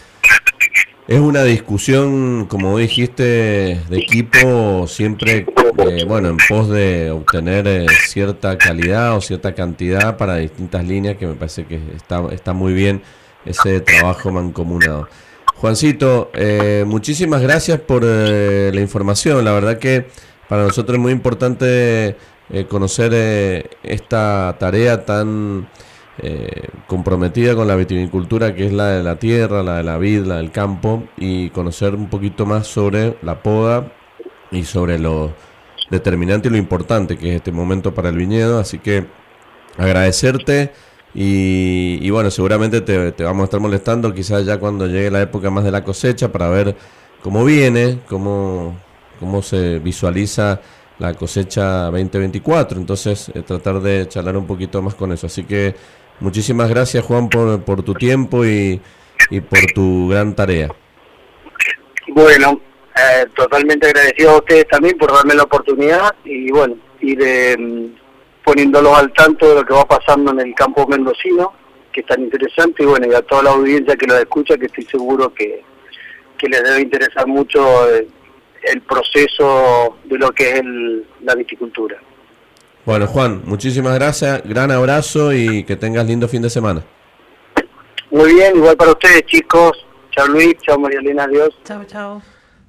Speaker 1: es una discusión, como dijiste, de equipo siempre, eh, bueno, en pos de obtener eh, cierta calidad o cierta cantidad para distintas líneas, que me parece que está, está muy bien ese trabajo mancomunado. Juancito, eh, muchísimas gracias por la información. La verdad que para nosotros es muy importante conocer esta tarea tan eh, comprometida con la viticultura, que es la de la tierra, la de la vid, la del campo, y conocer un poquito más sobre la poda y sobre lo determinante y lo importante que es este momento para el viñedo. Así que agradecerte y, bueno, seguramente te, te, vamos a estar molestando quizás ya cuando llegue la época más de la cosecha para ver cómo viene, cómo, cómo se visualiza la cosecha 2024. Entonces, eh, tratar de charlar un poquito más con eso. Así que Muchísimas gracias Juan por, por tu tiempo y, por tu gran tarea.
Speaker 4: Bueno, eh, totalmente agradecido a ustedes también por darme la oportunidad y bueno, ir eh, poniéndolos al tanto de lo que va pasando en el campo mendocino, que es tan interesante, y bueno, y a toda la audiencia que lo escucha, que estoy seguro que, les debe interesar mucho eh, el, proceso de lo que es la viticultura.
Speaker 1: Bueno, Juan, muchísimas gracias, gran abrazo y que tengas lindo fin de semana.
Speaker 4: Muy bien, igual para ustedes, chicos. Chao Luis, chao María Elena, adiós.
Speaker 2: Chao, chao.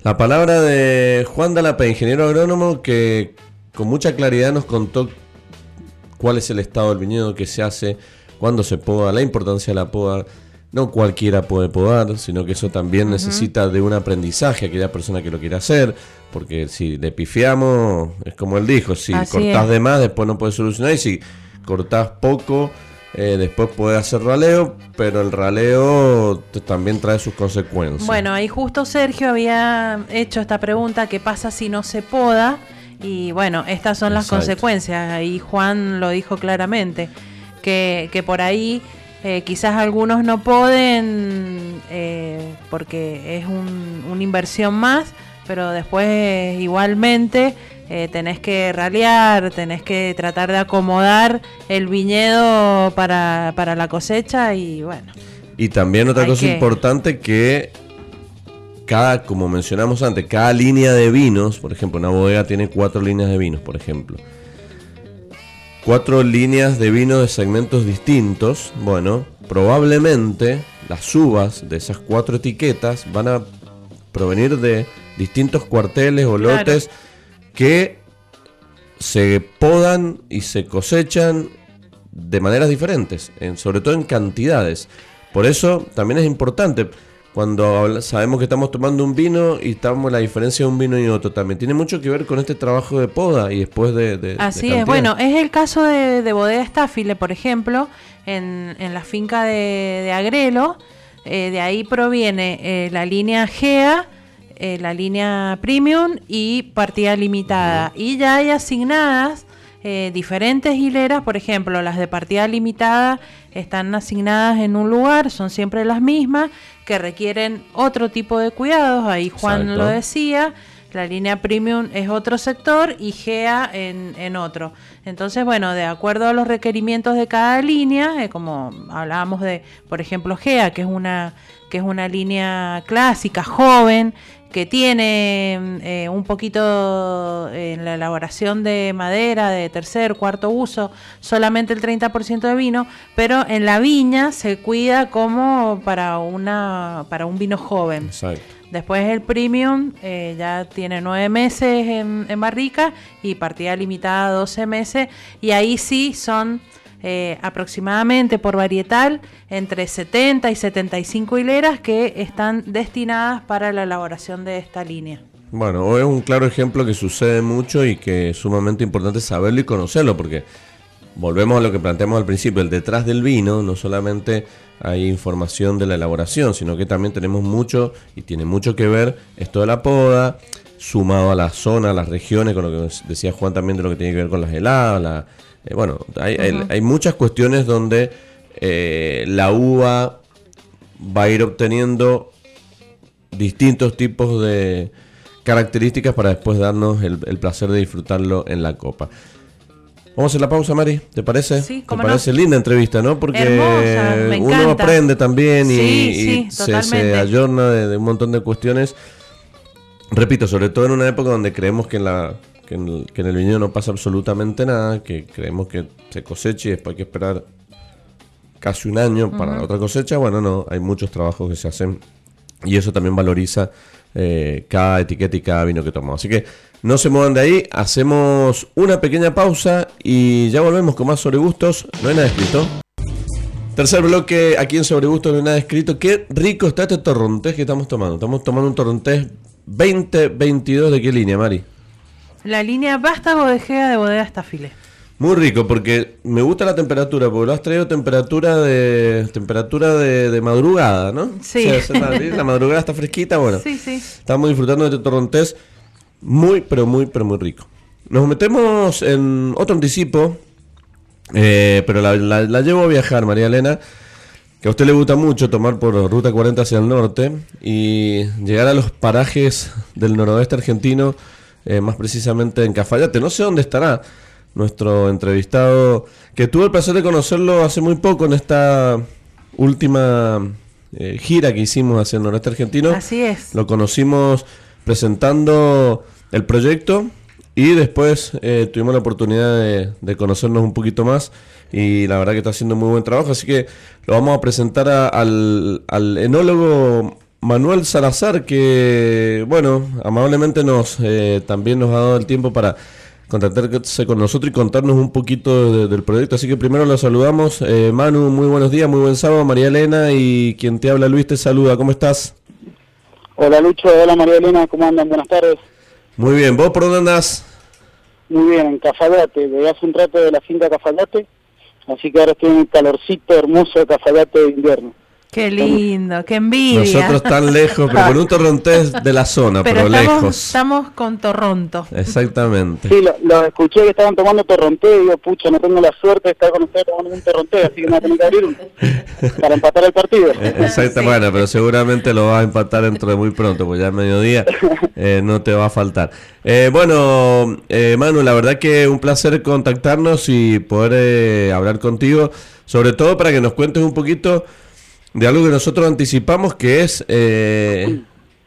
Speaker 1: La palabra de Juan Dalapa, ingeniero agrónomo, que con mucha claridad nos contó cuál es el estado del viñedo, qué se hace, cuándo se poda, la importancia de la poda. No cualquiera puede podar, sino que eso también necesita de un aprendizaje a aquella persona que lo quiera hacer porque si le pifiamos, es como él dijo, si cortás de más, después no puedes solucionar, y si cortás poco, eh, después puedes hacer raleo, pero el raleo también trae sus consecuencias.
Speaker 2: Bueno, ahí justo Sergio había hecho esta pregunta, ¿qué pasa si no se poda? Y bueno, estas son las consecuencias, ahí Juan lo dijo claramente, que, que por ahí... Eh, quizás algunos no pueden eh, porque es un, una inversión más, pero después igualmente eh, tenés que ralear, tenés que tratar de acomodar el viñedo para, para la cosecha y bueno.
Speaker 1: Y también otra cosa importante que cada, como mencionamos antes, cada línea de vinos, por ejemplo, una bodega tiene cuatro líneas de vinos, por ejemplo. Cuatro líneas de vino de segmentos distintos. Bueno, probablemente las uvas de esas cuatro etiquetas van a provenir de distintos cuarteles o lotes que se podan y se cosechan de maneras diferentes, en, sobre todo en cantidades. Por eso también es importante cuando sabemos que estamos tomando un vino y estamos la diferencia de un vino y otro también. Tiene mucho que ver con este trabajo de poda y después de,
Speaker 2: así es. bueno es el caso de, de bodega Staffile por ejemplo en, en la finca de, Agrelo. Eh, de ahí proviene eh, la línea GEA eh, la línea premium y partida limitada. Y ya hay asignadas eh, diferentes hileras, por ejemplo, las de partida limitada están asignadas en un lugar, son siempre las mismas, que requieren otro tipo de cuidados, ahí Juan lo decía. La línea premium es otro sector y GEA en, en, otro. Entonces, bueno, de acuerdo a los requerimientos de cada línea, eh, como hablábamos de, por ejemplo, GEA, que es una que es una línea clásica, joven, que tiene eh, un poquito en la elaboración de madera de tercer, cuarto uso, solamente el 30% de vino, pero en la viña se cuida como para, una, para un vino joven. Después el premium eh, ya tiene nueve meses en, en barrica y partida limitada 12 meses y ahí sí son eh, aproximadamente por varietal entre 70 y 75 hileras que están destinadas para la elaboración de esta línea.
Speaker 1: Bueno, es un claro ejemplo que sucede mucho y que es sumamente importante saberlo y conocerlo, porque volvemos a lo que planteamos al principio, el detrás del vino no solamente hay información de la elaboración, sino que también tenemos mucho y tiene mucho que ver esto de la poda, sumado a la zona, a las regiones, con lo que decía Juan también de lo que tiene que ver con las heladas, la, eh, bueno, hay, muchas cuestiones donde eh, la uva va a ir obteniendo distintos tipos de características para después darnos el, placer de disfrutarlo en la copa. Vamos a hacer la pausa, Mari, ¿te parece?
Speaker 2: Sí,
Speaker 1: ¿Te parece linda entrevista, no? Porque
Speaker 2: Hermosa, me
Speaker 1: uno aprende también y,
Speaker 2: Sí,
Speaker 1: y
Speaker 2: sí,
Speaker 1: se, se ayorna de, de un montón de cuestiones. Repito, sobre todo en una época donde creemos que en, la, que en, el, que en el viñedo no pasa absolutamente nada, que creemos que se cosecha y después hay que esperar casi un año para la otra cosecha. Bueno, no, hay muchos trabajos que se hacen y eso también valoriza eh, cada etiqueta y cada vino que tomamos. Así que no se muevan de ahí, hacemos una pequeña pausa y ya volvemos con más sobre gustos. No hay nada escrito. Tercer bloque, aquí en Sobre Gustos no hay nada escrito. Qué rico está este torrontés que estamos tomando. Estamos tomando un torrontés 2022 de qué línea, Mari.
Speaker 2: La línea Basta Bodegea de Bodega Estafile.
Speaker 1: Muy rico, porque me gusta la temperatura, porque lo has traído temperatura de temperatura de, de madrugada, ¿no?
Speaker 2: Sí.
Speaker 1: O sea, la, madrugada está fresquita, bueno.
Speaker 2: Sí, sí.
Speaker 1: Estamos disfrutando de este torrontés muy, pero muy, pero muy rico. Nos metemos en otro anticipo, eh, pero la, la- la llevo a viajar, María Elena, que a usted le gusta mucho tomar por Ruta 40 hacia el norte y llegar a los parajes del noroeste argentino, eh, más precisamente en Cafayate. No sé dónde estará nuestro entrevistado, que tuve el placer de conocerlo hace muy poco en esta última eh, gira que hicimos hacia el noroeste argentino.
Speaker 2: Así es.
Speaker 1: Lo conocimos presentando el proyecto y después eh, tuvimos la oportunidad de, de conocernos un poquito más y la verdad que está haciendo muy buen trabajo, así que lo vamos a presentar a- al, al enólogo Manuel Salazar que, bueno, amablemente nos eh, también nos ha dado el tiempo para contactarse con nosotros y contarnos un poquito de- del proyecto. Así que primero lo saludamos. Eh, Manu, muy buenos días, muy buen sábado. María Elena y quien te habla Luis te saluda. ¿Cómo estás?
Speaker 5: Hola Lucho, hola María Elena, ¿cómo andan? Buenas tardes.
Speaker 1: Muy bien, ¿vos por dónde andás?
Speaker 5: Muy bien, en Cafayate, llegué hace un rato de la finca Cafayate, así que ahora estoy en el calorcito hermoso de Cafayate de invierno.
Speaker 2: Qué lindo, qué envidia.
Speaker 1: Nosotros tan lejos, pero con un torrontés de la zona, pero,
Speaker 2: Pero estamos,
Speaker 1: lejos.
Speaker 2: estamos con Torronto.
Speaker 1: Exactamente.
Speaker 5: Sí, lo, lo escuché que estaban tomando torronté, y digo, pucha, no tengo la suerte de estar con ustedes tomando un torronté, así que me voy a tener que abrir uno [LAUGHS] para empatar el partido.
Speaker 1: Eh, Exacto, bueno, pero seguramente lo vas a empatar dentro de muy pronto, pues ya a mediodía eh, no te va a faltar. Eh, bueno, eh, Manu, la verdad que un placer contactarnos y poder eh, hablar contigo, sobre todo para que nos cuentes un poquito de algo que nosotros anticipamos, que es eh,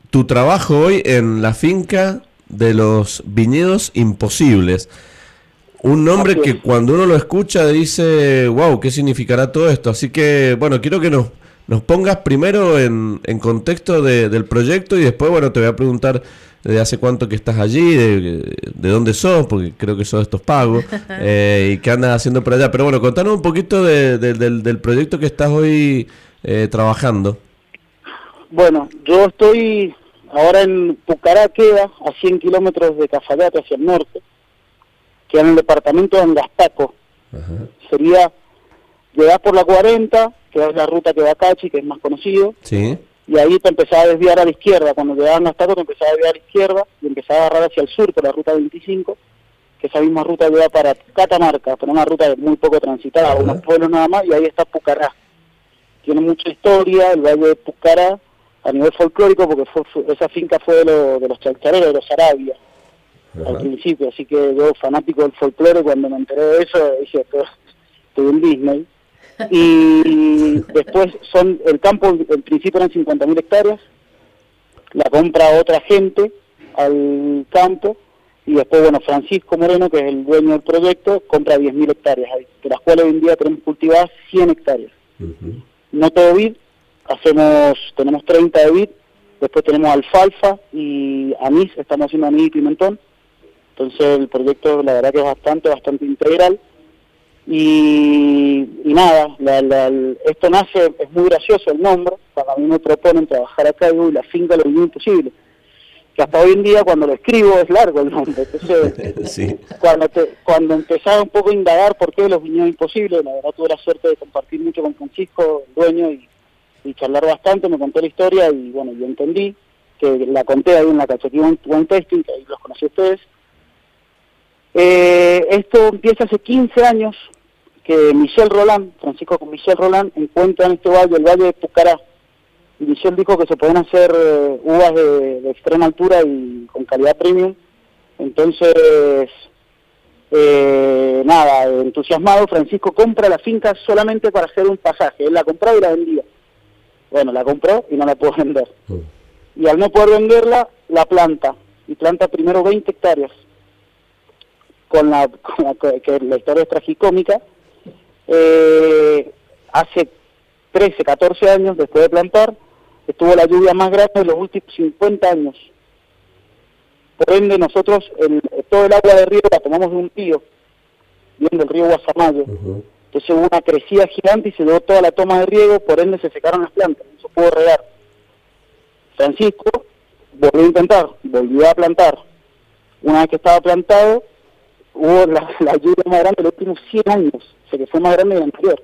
Speaker 1: tu trabajo hoy en la finca de los viñedos imposibles. Un nombre que cuando uno lo escucha dice, wow, ¿qué significará todo esto? Así que, bueno, quiero que nos, nos pongas primero en, en contexto de- del proyecto y después, bueno, te voy a preguntar de hace cuánto que estás allí, de, de dónde sos, porque creo que sos de estos pagos, [LAUGHS] eh, y qué andas haciendo por allá. Pero bueno, contanos un poquito de- del, del proyecto que estás hoy eh, trabajando.
Speaker 5: Bueno, yo estoy ahora en Pucará, queda a 100 kilómetros de Cafayate hacia el norte, queda en el departamento de Angastaco. Sería, llegás por la 40, que es la ruta que va a Cachi, que es más conocido,
Speaker 1: Sí,
Speaker 5: y ahí te empezás a desviar a la izquierda. Cuando llegabas a Angastaco te empezás a desviar a la izquierda y empezás a agarrar hacia el sur por la ruta 25, que esa misma ruta lleva para Catamarca, pero una ruta muy poco transitada,
Speaker 1: Ajá.
Speaker 5: unos pueblos nada más, y ahí está Pucará. Tiene mucha historia, el valle de Pucará, a nivel folclórico, porque fue, fue- esa finca fue de, lo- de los chalchareros, de los Arabia, al principio, así que yo, fanático del folclore, cuando me enteré de eso, dije, esto- estoy en Disney. [LAUGHS] Y después son, el campo en principio eran 50.000 hectáreas, la compra otra gente al campo, y después, bueno, Francisco Moreno, que es el dueño del proyecto, compra 10.000 hectáreas ahí, de las cuales hoy en día tenemos cultivadas 100 hectáreas. No todo vid, hacemos, tenemos 30 de vid, después tenemos alfalfa y anís, estamos haciendo anís y pimentón, entonces el proyecto la verdad que es bastante, bastante integral. Y, y nada, la- la- esto nace, es muy gracioso el nombre, cuando a mí me proponen trabajar acá, y la finca lo vivió imposible, que hasta hoy en día cuando lo escribo es largo el nombre, entonces [LAUGHS]
Speaker 1: sí.
Speaker 5: cuando te, cuando empezaba un poco a indagar por qué los viñedos imposibles, la verdad tuve la suerte de compartir mucho con Francisco, el dueño, y, y charlar bastante, me contó la historia y bueno, yo entendí, que la conté ahí en la cachequía Wine Wine Tasting, que ahí los conocí a ustedes. Eh, esto empieza hace 15 años que Michel Roland, Francisco con Michel Roland, encuentra en este valle, el valle de Pucará, y Michel dijo que se pueden hacer eh, uvas de, de extrema altura y con calidad premium. Entonces, Eh, nada, entusiasmado, Francisco compra la finca solamente para hacer un pasaje. Él la compró y la vendía. Bueno, la compró y no la pudo [LAUGHS] vender. Y al no poder venderla, la planta. Y planta primero 20 hectáreas. Con la, [LAUGHS] con la que la historia es tragicómica. Eh, hace 13, 14 años, después de plantar, estuvo la lluvia más grande de los últimos 50 años. Por ende, nosotros el, todo el agua de río la tomamos de un río, viendo el río Guasamayo. Entonces hubo una crecida gigante y se dio toda la toma de riego, por ende se secaron las plantas, no se pudo regar. Francisco volvió a intentar, volvió a plantar. Una vez que estaba plantado, hubo la, lluvia más grande de los últimos 100 años, o sea que fue más grande que la anterior.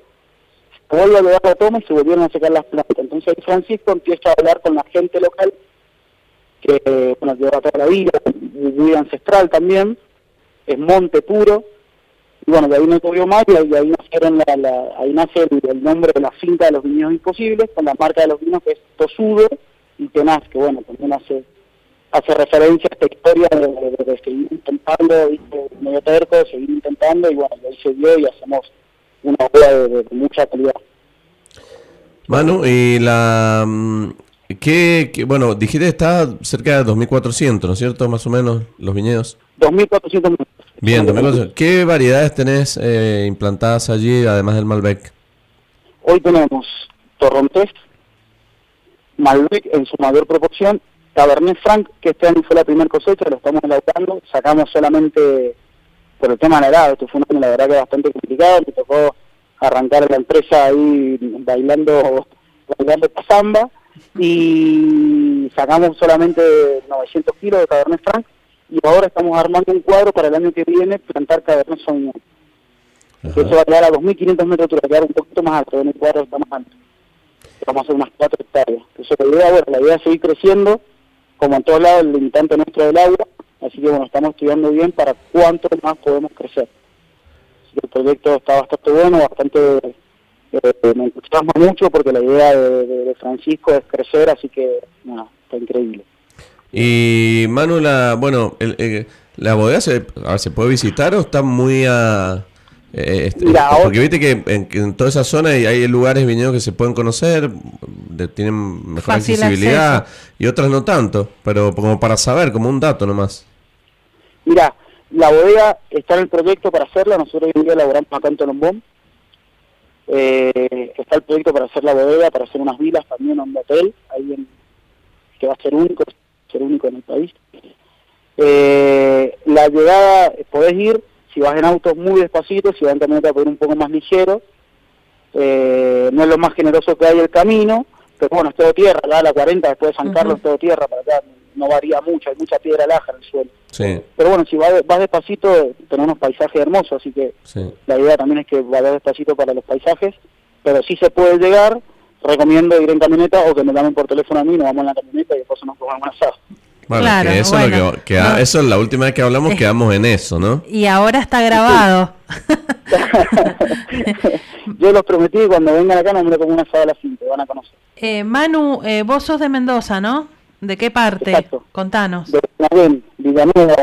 Speaker 5: Se vuelve a dar la toma y se volvieron a secar las plantas. Entonces ahí Francisco empieza a hablar con la gente local que bueno, lleva toda la vida, muy ancestral también, es monte puro, y bueno, de ahí no tuvo más y ahí, nacieron la, ahí nace el, nombre de la finca de los viñedos imposibles, con la marca de los vinos que es Tosudo y Tenaz, que bueno, también hace hace referencia a esta historia de, seguir intentando, medio terco, seguir intentando, y bueno, ahí se dio y hacemos una obra de, mucha calidad.
Speaker 1: Manu, y la, mm, ¿Qué, bueno, dijiste está cerca de 2.400, ¿no es cierto? Más o menos, los viñedos.
Speaker 5: 2.400
Speaker 1: Bien, 2.400. ¿Qué variedades tenés eh, implantadas allí, además del Malbec?
Speaker 5: Hoy tenemos Torrontés, Malbec en su mayor proporción, Cabernet Franc, que este año fue la primera cosecha, lo estamos elaborando, sacamos solamente por el tema de la edad, esto fue un año la verdad que bastante complicado, me tocó arrancar la empresa ahí bailando, bailando samba y sacamos solamente 900 kilos de Cabernet Franc y ahora estamos armando un cuadro para el año que viene plantar Cabernet Sauvignon. Eso va a quedar a 2.500 metros va a quedar un poquito más alto, en el cuadro está más alto. Vamos a hacer unas 4 hectáreas. Entonces la idea, bueno, la idea es seguir creciendo, como en todos lados el limitante nuestro del agua, así que bueno, estamos estudiando bien para cuánto más podemos crecer. el proyecto está bastante bueno, bastante eh, me entusiasma mucho porque la idea de, Francisco es crecer, así que no, está increíble.
Speaker 1: Y Manu, la, bueno, el, la bodega se, se puede visitar o está muy a... Eh, este, porque viste que en, toda esa zona hay, hay lugares viñedos que se pueden conocer, tienen mejor accesibilidad y otras no tanto, pero como para saber, como un dato nomás.
Speaker 5: Mira, la bodega está en el proyecto para hacerla, nosotros hoy en día elaboramos acá en Tolombón, eh, está el proyecto para hacer la bodega, para hacer unas vilas también, un hotel, ahí en, que va a ser único, ser único en el país. Eh, la llegada, podés ir, si vas en auto muy despacito, si vas en camioneta por un poco más ligero, eh, no es lo más generoso que hay el camino, pero bueno, es todo tierra, la, la 40 después de San Carlos, todo tierra para acá, no varía mucho, hay mucha piedra laja en el suelo. Sí. Pero bueno, si vas, vas despacito, tenemos unos paisajes hermosos, así que la idea también es que vayas despacito para los paisajes, pero si se puede llegar, recomiendo ir en camioneta o que me llamen por teléfono a mí, nos vamos en la camioneta y después nos tomamos asado.
Speaker 1: Bueno, claro, que eso, lo que, eso es la última vez que hablamos, quedamos en eso, ¿no?
Speaker 2: Y ahora está grabado. [LAUGHS]
Speaker 5: Yo los prometí cuando vengan acá no me lo pongo una asado a la cinta, van a conocer.
Speaker 2: Eh, Manu, eh, vos sos de Mendoza, ¿no? ¿De qué parte?
Speaker 5: Exacto.
Speaker 2: Contanos.
Speaker 5: De Villanueva,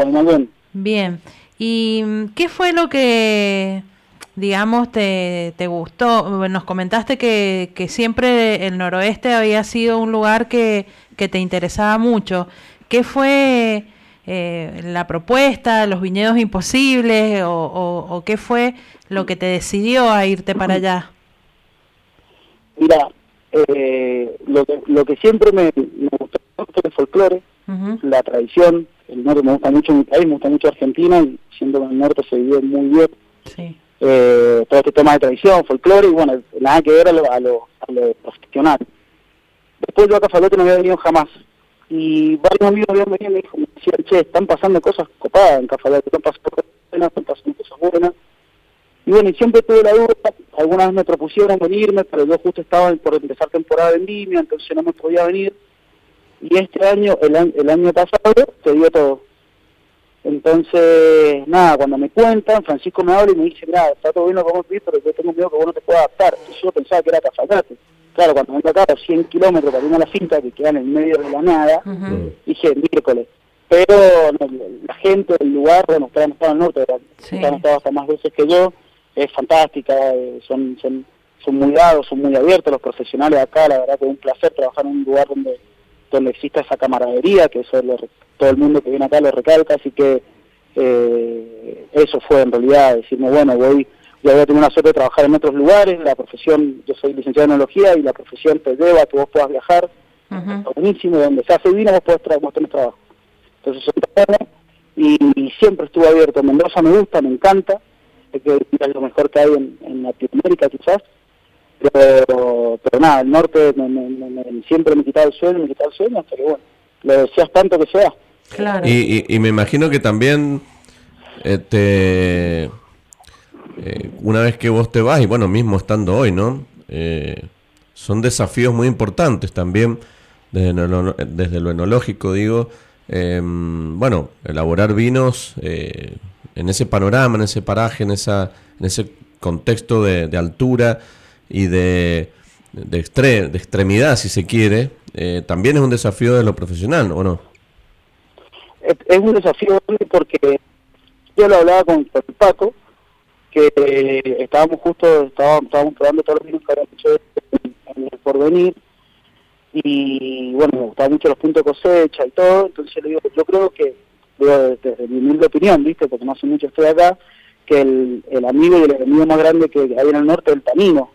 Speaker 2: Bien. ¿Y mm, qué fue lo que, digamos, te, te gustó? Nos comentaste que, que siempre el noroeste había sido un lugar que, que te interesaba mucho. ¿Qué fue eh, la propuesta, los viñedos imposibles o, o, qué fue lo que te decidió a irte para allá?
Speaker 5: Mira, eh, lo, que, lo que siempre me, me gustó el folclore, la tradición, el norte me gusta mucho mi país, me gusta mucho Argentina y siendo que el norte se vive muy bien. Eh, todo este tema de tradición, folclore y bueno, nada que ver a lo, a lo, profesional. Después yo a Cafalote no había venido jamás y varios amigos habían venido y me, dijo, me decían, che, están pasando cosas copadas en Cafalote, están pasando cosas buenas, están pasando cosas buenas. Y bueno, y siempre tuve la duda, algunas me propusieron venirme, pero yo justo estaba por empezar temporada de vendimia, entonces no me podía venir y este año, el, el año pasado, te dio todo. Entonces, nada, cuando me cuentan, Francisco me habla y me dice, mira, está todo bien lo que vamos a pero yo tengo miedo que vos no te puedas adaptar. Entonces yo pensaba que era Cafayate. Claro, cuando vengo acá a 100 kilómetros para ir a la finca que queda en el medio de la nada, dije, miércoles. pero la gente, el lugar, bueno, ustedes han estado en el norte, ustedes han estado hasta más veces que yo, es fantástica, eh, son, son, son muy dados, son muy abiertos los profesionales acá, la verdad que es un placer trabajar en un lugar donde donde exista esa camaradería, que eso todo el mundo que viene acá lo recalca, así que eh, eso fue en realidad, decirme, bueno, voy, ya voy a tener una suerte de trabajar en otros lugares, la profesión, yo soy licenciado en enología y la profesión te lleva a que vos puedas viajar, buenísimo, donde se hace vino vos podés tra tener trabajo. Entonces, y, y, siempre estuve abierto, Mendoza me gusta, me encanta, es que es lo mejor que hay en, en Latinoamérica quizás, pero, pero nada, el norte siempre me quitaba el sueño, me quitaba el sueño, hasta que bueno, lo deseas tanto que sea.
Speaker 1: Claro. Y, y, me imagino que también este, eh, una vez que vos te vas, y bueno, mismo estando hoy, ¿no? Eh, son desafíos muy importantes también desde lo, desde lo enológico, digo. Em, bueno, elaborar vinos eh, en ese panorama, en ese paraje, en, esa, en ese contexto de, de altura y de, de, de extremidad, si se quiere, eh, también es un desafío de lo profesional, ¿o no?
Speaker 5: Es, un desafío porque yo lo hablaba con, Paco, que estábamos justo, estábamos, estábamos probando todos los vinos que habían hecho en el porvenir, y bueno, me gustaban mucho los puntos de cosecha y todo, entonces yo le digo, yo creo que, desde, mi humilde opinión, ¿viste? Porque no hace mucho estoy acá, que el, el amigo y el enemigo más grande que hay en el norte es el tanino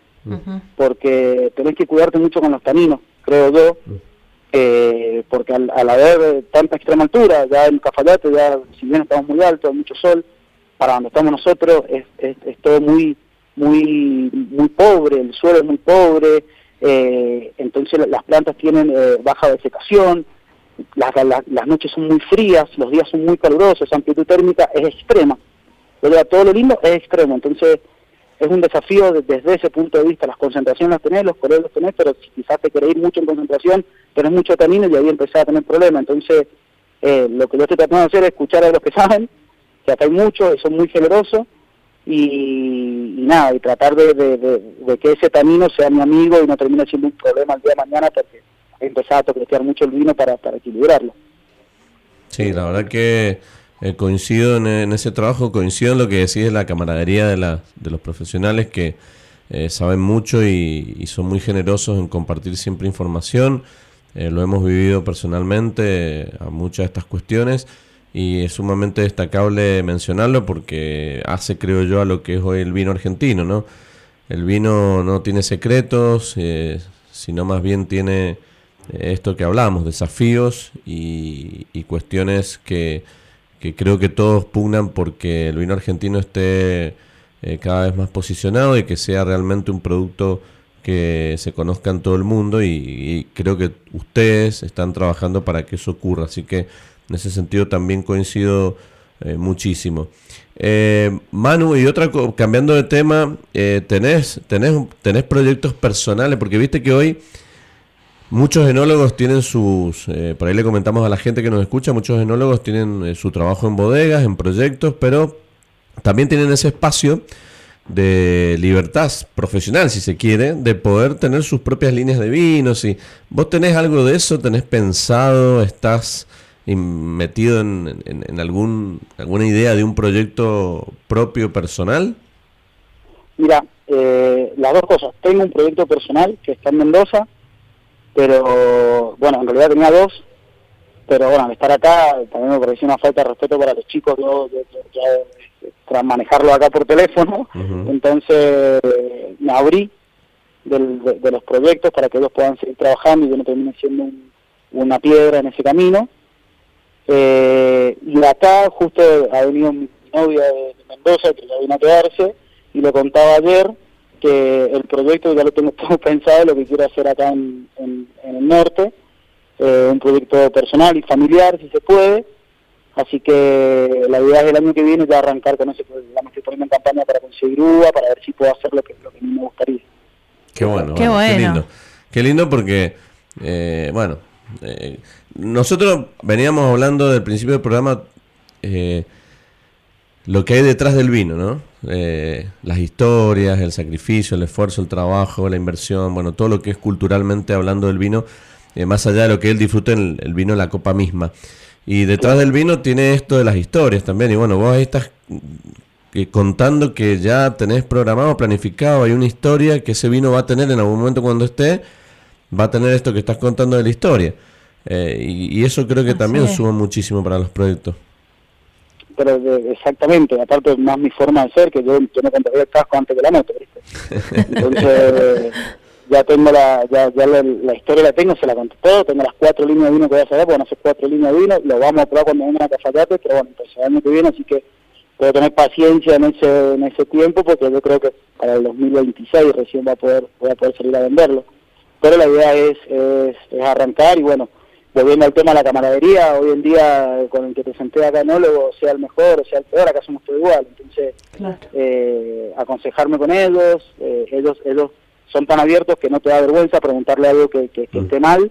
Speaker 5: porque tenés que cuidarte mucho con los taninos, creo yo, eh, porque al, haber tanta extrema altura, ya en Cafayate, ya si bien estamos muy altos, mucho sol, para donde estamos nosotros es, todo muy muy muy pobre, el suelo es muy pobre, eh, entonces las plantas tienen eh, baja desecación, las, las, noches son muy frías, los días son muy calurosos, la amplitud térmica es extrema. todo lo lindo es extremo, entonces es un desafío desde ese punto de vista. Las concentraciones las tenés, los colores los tenés, pero quizás te querés ir mucho en concentración, tenés mucho tanino y ahí empezás a tener problemas. Entonces, eh, lo que yo estoy tratando de hacer es escuchar a los que saben, que acá hay muchos, son muy generosos, y, nada, y tratar de, que ese tanino sea mi amigo y no termine siendo un problema el día de mañana porque he empezado a toquetear mucho el vino para, para equilibrarlo.
Speaker 1: Sí, la verdad que eh, coincido en, ese trabajo, coincido en lo que decís de la camaradería de, la, de los profesionales que eh, saben mucho y, son muy generosos en compartir siempre información. Eh, lo hemos vivido personalmente a muchas de estas cuestiones y es sumamente destacable mencionarlo porque hace, creo yo, a lo que es hoy el vino argentino, ¿no? El vino no tiene secretos, sino más bien tiene esto que hablamos, desafíos y cuestiones que que creo que todos pugnan porque el vino argentino esté eh, cada vez más posicionado y que sea realmente un producto que se conozca en todo el mundo y, creo que ustedes están trabajando para que eso ocurra, así que en ese sentido también coincido eh, muchísimo. Eh, Manu, y otra, cambiando de tema, ¿tenés, tenés, ¿tenés proyectos personales? Porque viste que hoy Muchos enólogos tienen sus, eh, por ahí le comentamos a la gente que nos escucha, muchos enólogos tienen eh, su trabajo en bodegas, en proyectos, pero también tienen ese espacio de libertad profesional, si se quiere, de poder tener sus propias líneas de vinos. Y ¿Vos tenés algo de eso? ¿Tenés pensado? ¿Estás metido en, en, algún, alguna idea de un proyecto propio personal?
Speaker 5: Mira, eh, las dos cosas. Tengo un proyecto personal que está en Mendoza, pero bueno, en realidad tenía dos, pero bueno, al estar acá también me pareció una falta de respeto para los chicos, yo, tras manejarlo acá por teléfono, entonces me abrí de, los proyectos para que ellos puedan seguir trabajando y yo no termine siendo una piedra en ese camino. Eh, y acá justo ha venido mi novia de, Mendoza, que ya vino a quedarse, y le contaba ayer, que el proyecto ya lo tengo [LAUGHS] todo pensado, lo que quiero hacer acá en, el norte, eh, un proyecto personal y familiar, si se puede. Así que la idea es el año que viene ya arrancar con ese, ya me estoy poniendo en campaña para conseguir uva, para ver si puedo hacer lo que, lo que a mí me gustaría.
Speaker 1: Qué bueno, qué, bueno. qué lindo. Qué lindo porque, eh, bueno, eh, nosotros veníamos hablando del principio del programa lo que hay detrás del vino, ¿no? Eh, las historias, el sacrificio, el esfuerzo, el trabajo, la inversión, bueno, todo lo que es culturalmente hablando del vino, eh, más allá de lo que él disfrute el, el vino en la copa misma. Y detrás del vino tiene esto de las historias también. Y bueno, vos ahí estás que contando que ya tenés programado, planificado, hay una historia que ese vino va a tener en algún momento cuando esté, va a tener esto que estás contando de la historia. Eh, y, eso creo que también suma muchísimo para los proyectos.
Speaker 5: Pero exactamente, aparte más mi forma de ser, que yo, yo me contaría el casco antes que la moto, [LAUGHS] Entonces, ya tengo la, ya, ya la, historia la tengo, se la conté todo, tengo las cuatro líneas de vino que voy a hacer, porque van a hacer cuatro líneas de vino, lo vamos a probar cuando venga a Cafayate, pero bueno, pues el año que viene, así que puedo tener paciencia en ese en ese tiempo porque yo creo que para el 2026 recién va a poder voy a poder salir a venderlo. Pero la idea es, es, arrancar y bueno volviendo al tema de la camaradería hoy en día con el que te senté acá enólogo sea el mejor o sea el peor acá somos todos igual. Entonces eh, aconsejarme con ellos eh, ellos ellos son tan abiertos que no te da vergüenza preguntarle algo que, que, mm. esté mal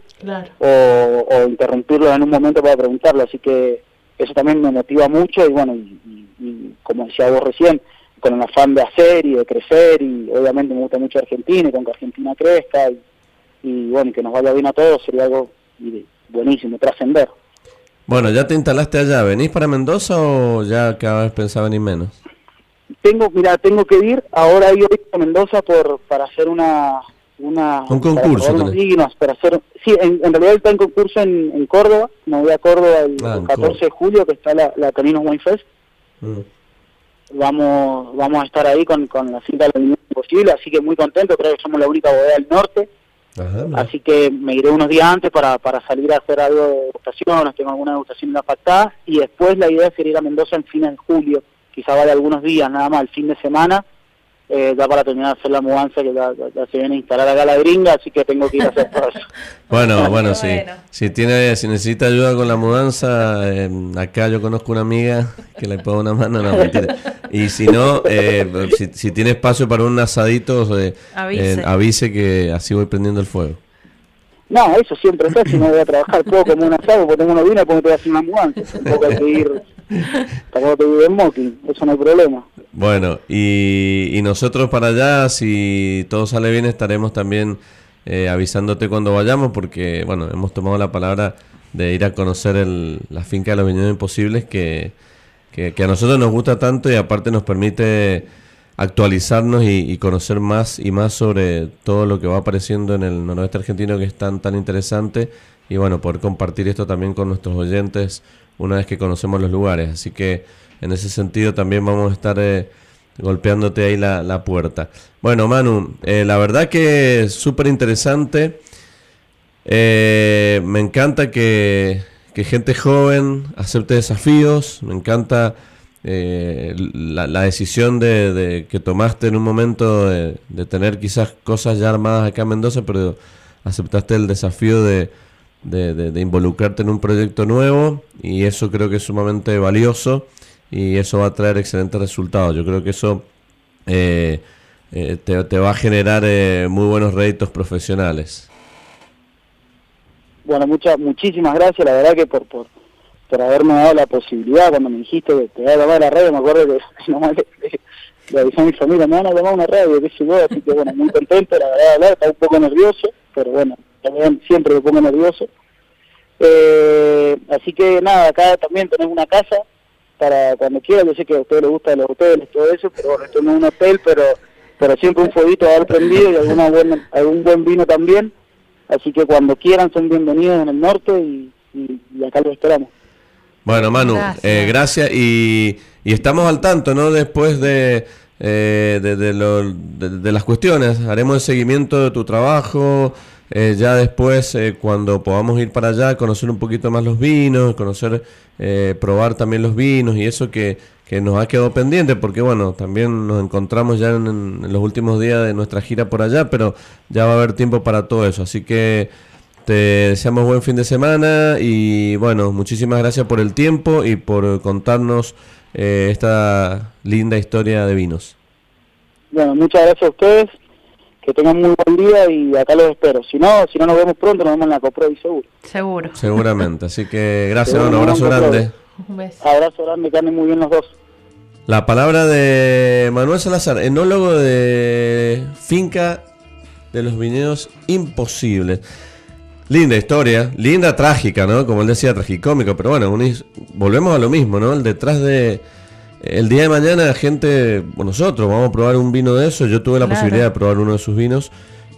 Speaker 5: o, o interrumpirlo en un momento para preguntarlo así que eso también me motiva mucho y bueno, y, como decía vos recién, con el afán de hacer y de crecer y obviamente me gusta mucho Argentina y con que Argentina crezca y, bueno, que nos vaya bien a todos sería algo buenísimo, trascender.
Speaker 1: Bueno, ya te instalaste allá, ¿venís para Mendoza o ya cada vez pensaba ni menos?
Speaker 5: Tengo, mira, tengo que ir, ahora yo voy a Mendoza por, para hacer una, una
Speaker 1: un concurso
Speaker 5: para, hacer sí en, realidad está en concurso en, Córdoba me voy a Córdoba el, 14 ah, de julio que está la, la Caninos Wine Fest mm. vamos vamos a estar ahí con, con la cinta la posible así que muy contento creo que somos la única bodega del norte así que me iré unos días antes para, para salir a hacer algo de degustaciones tengo alguna degustación en pactada y después la idea es ir a Mendoza en fin de julio quizá vaya algunos días nada más el fin de semana eh, ya para terminar de hacer la mudanza que ya, se viene a instalar acá la gringa, así que tengo que ir a hacer todo eso. [LAUGHS]
Speaker 1: bueno, bueno, sí. Si tiene, si necesita ayuda con la mudanza, eh, acá yo conozco una amiga que le pongo una mano, no mentira. Y si no, eh, si, si, tiene espacio para un asadito, eh, avise. avise que así voy prendiendo el fuego.
Speaker 5: No, eso siempre está, si no voy a trabajar todo como un asado, porque tengo una vino, porque te voy a hacer una mudanza. Tampoco hay que ir, tampoco te ir en mocking, eso no hay problema.
Speaker 1: Bueno, y, y, nosotros para allá, si todo sale bien, estaremos también eh, avisándote cuando vayamos, porque, bueno, hemos tomado la palabra de ir a conocer el, la finca de los Viñedos Imposibles, que, que, que a nosotros nos gusta tanto y aparte nos permite actualizarnos y, conocer más y más sobre todo lo que va apareciendo en el noroeste argentino que es tan, tan interesante y bueno, poder compartir esto también con nuestros oyentes una vez que conocemos los lugares. Así que en ese sentido también vamos a estar eh, golpeándote ahí la, puerta. Bueno, Manu, eh, la verdad que es súper interesante. Eh, me encanta que, que gente joven acepte desafíos, me encanta eh, la, decisión de, que tomaste en un momento de, tener quizás cosas ya armadas acá en Mendoza, pero aceptaste el desafío de, involucrarte en un proyecto nuevo y eso creo que es sumamente valioso y eso va a traer excelentes resultados. Yo creo que eso eh, eh, te, va a generar muy buenos réditos profesionales.
Speaker 5: Bueno, muchas muchísimas gracias, la verdad que por, por por haberme dado la posibilidad cuando me dijiste que te voy a llamar la radio, me acuerdo que nomás le, le, avisé a mi familia, me van a llamar una radio, sé yo, así que bueno, muy contento, la verdad, estaba un poco nervioso, pero bueno, también siempre me pongo nervioso. Eh, así que nada, acá también tenés una casa para cuando quieras, yo sé que a ustedes les gustan los hoteles, todo eso, pero bueno, esto no es un hotel, pero pero siempre un fueguito a haber prendido y alguna buena, algún buen vino también, así que cuando quieran son bienvenidos en el norte y, y acá los esperamos.
Speaker 1: Bueno, Manu, gracias, eh, y, estamos al tanto, ¿no? Después de, eh, de, las cuestiones, haremos el seguimiento de tu trabajo, eh, ya después, cuando podamos ir para allá, conocer un poquito más los vinos, conocer, probar también los vinos y eso que, que, nos ha quedado pendiente, porque bueno, también nos encontramos ya en los últimos días de nuestra gira por allá, pero ya va a haber tiempo para todo eso, así que... Te deseamos buen fin de semana y bueno, muchísimas gracias por el tiempo y por contarnos eh, esta linda historia de vinos.
Speaker 5: Bueno, muchas gracias a ustedes, que tengan muy buen día y acá los espero. Si no, si no nos vemos pronto, nos vemos en la Coprovi seguro.
Speaker 2: Seguro.
Speaker 1: Seguramente, así que gracias, un abrazo grande.
Speaker 5: Un beso. Abrazo grande, que anden muy bien los dos.
Speaker 1: La palabra de Manuel Salazar, enólogo de Finca de los Viñedos Imposibles. Linda historia, linda trágica, ¿no? Como él decía, tragicómico, pero bueno, volvemos a lo mismo, ¿no? El detrás de... El día de mañana, gente, nosotros vamos a probar un vino de eso. Yo tuve la posibilidad de probar uno de sus vinos,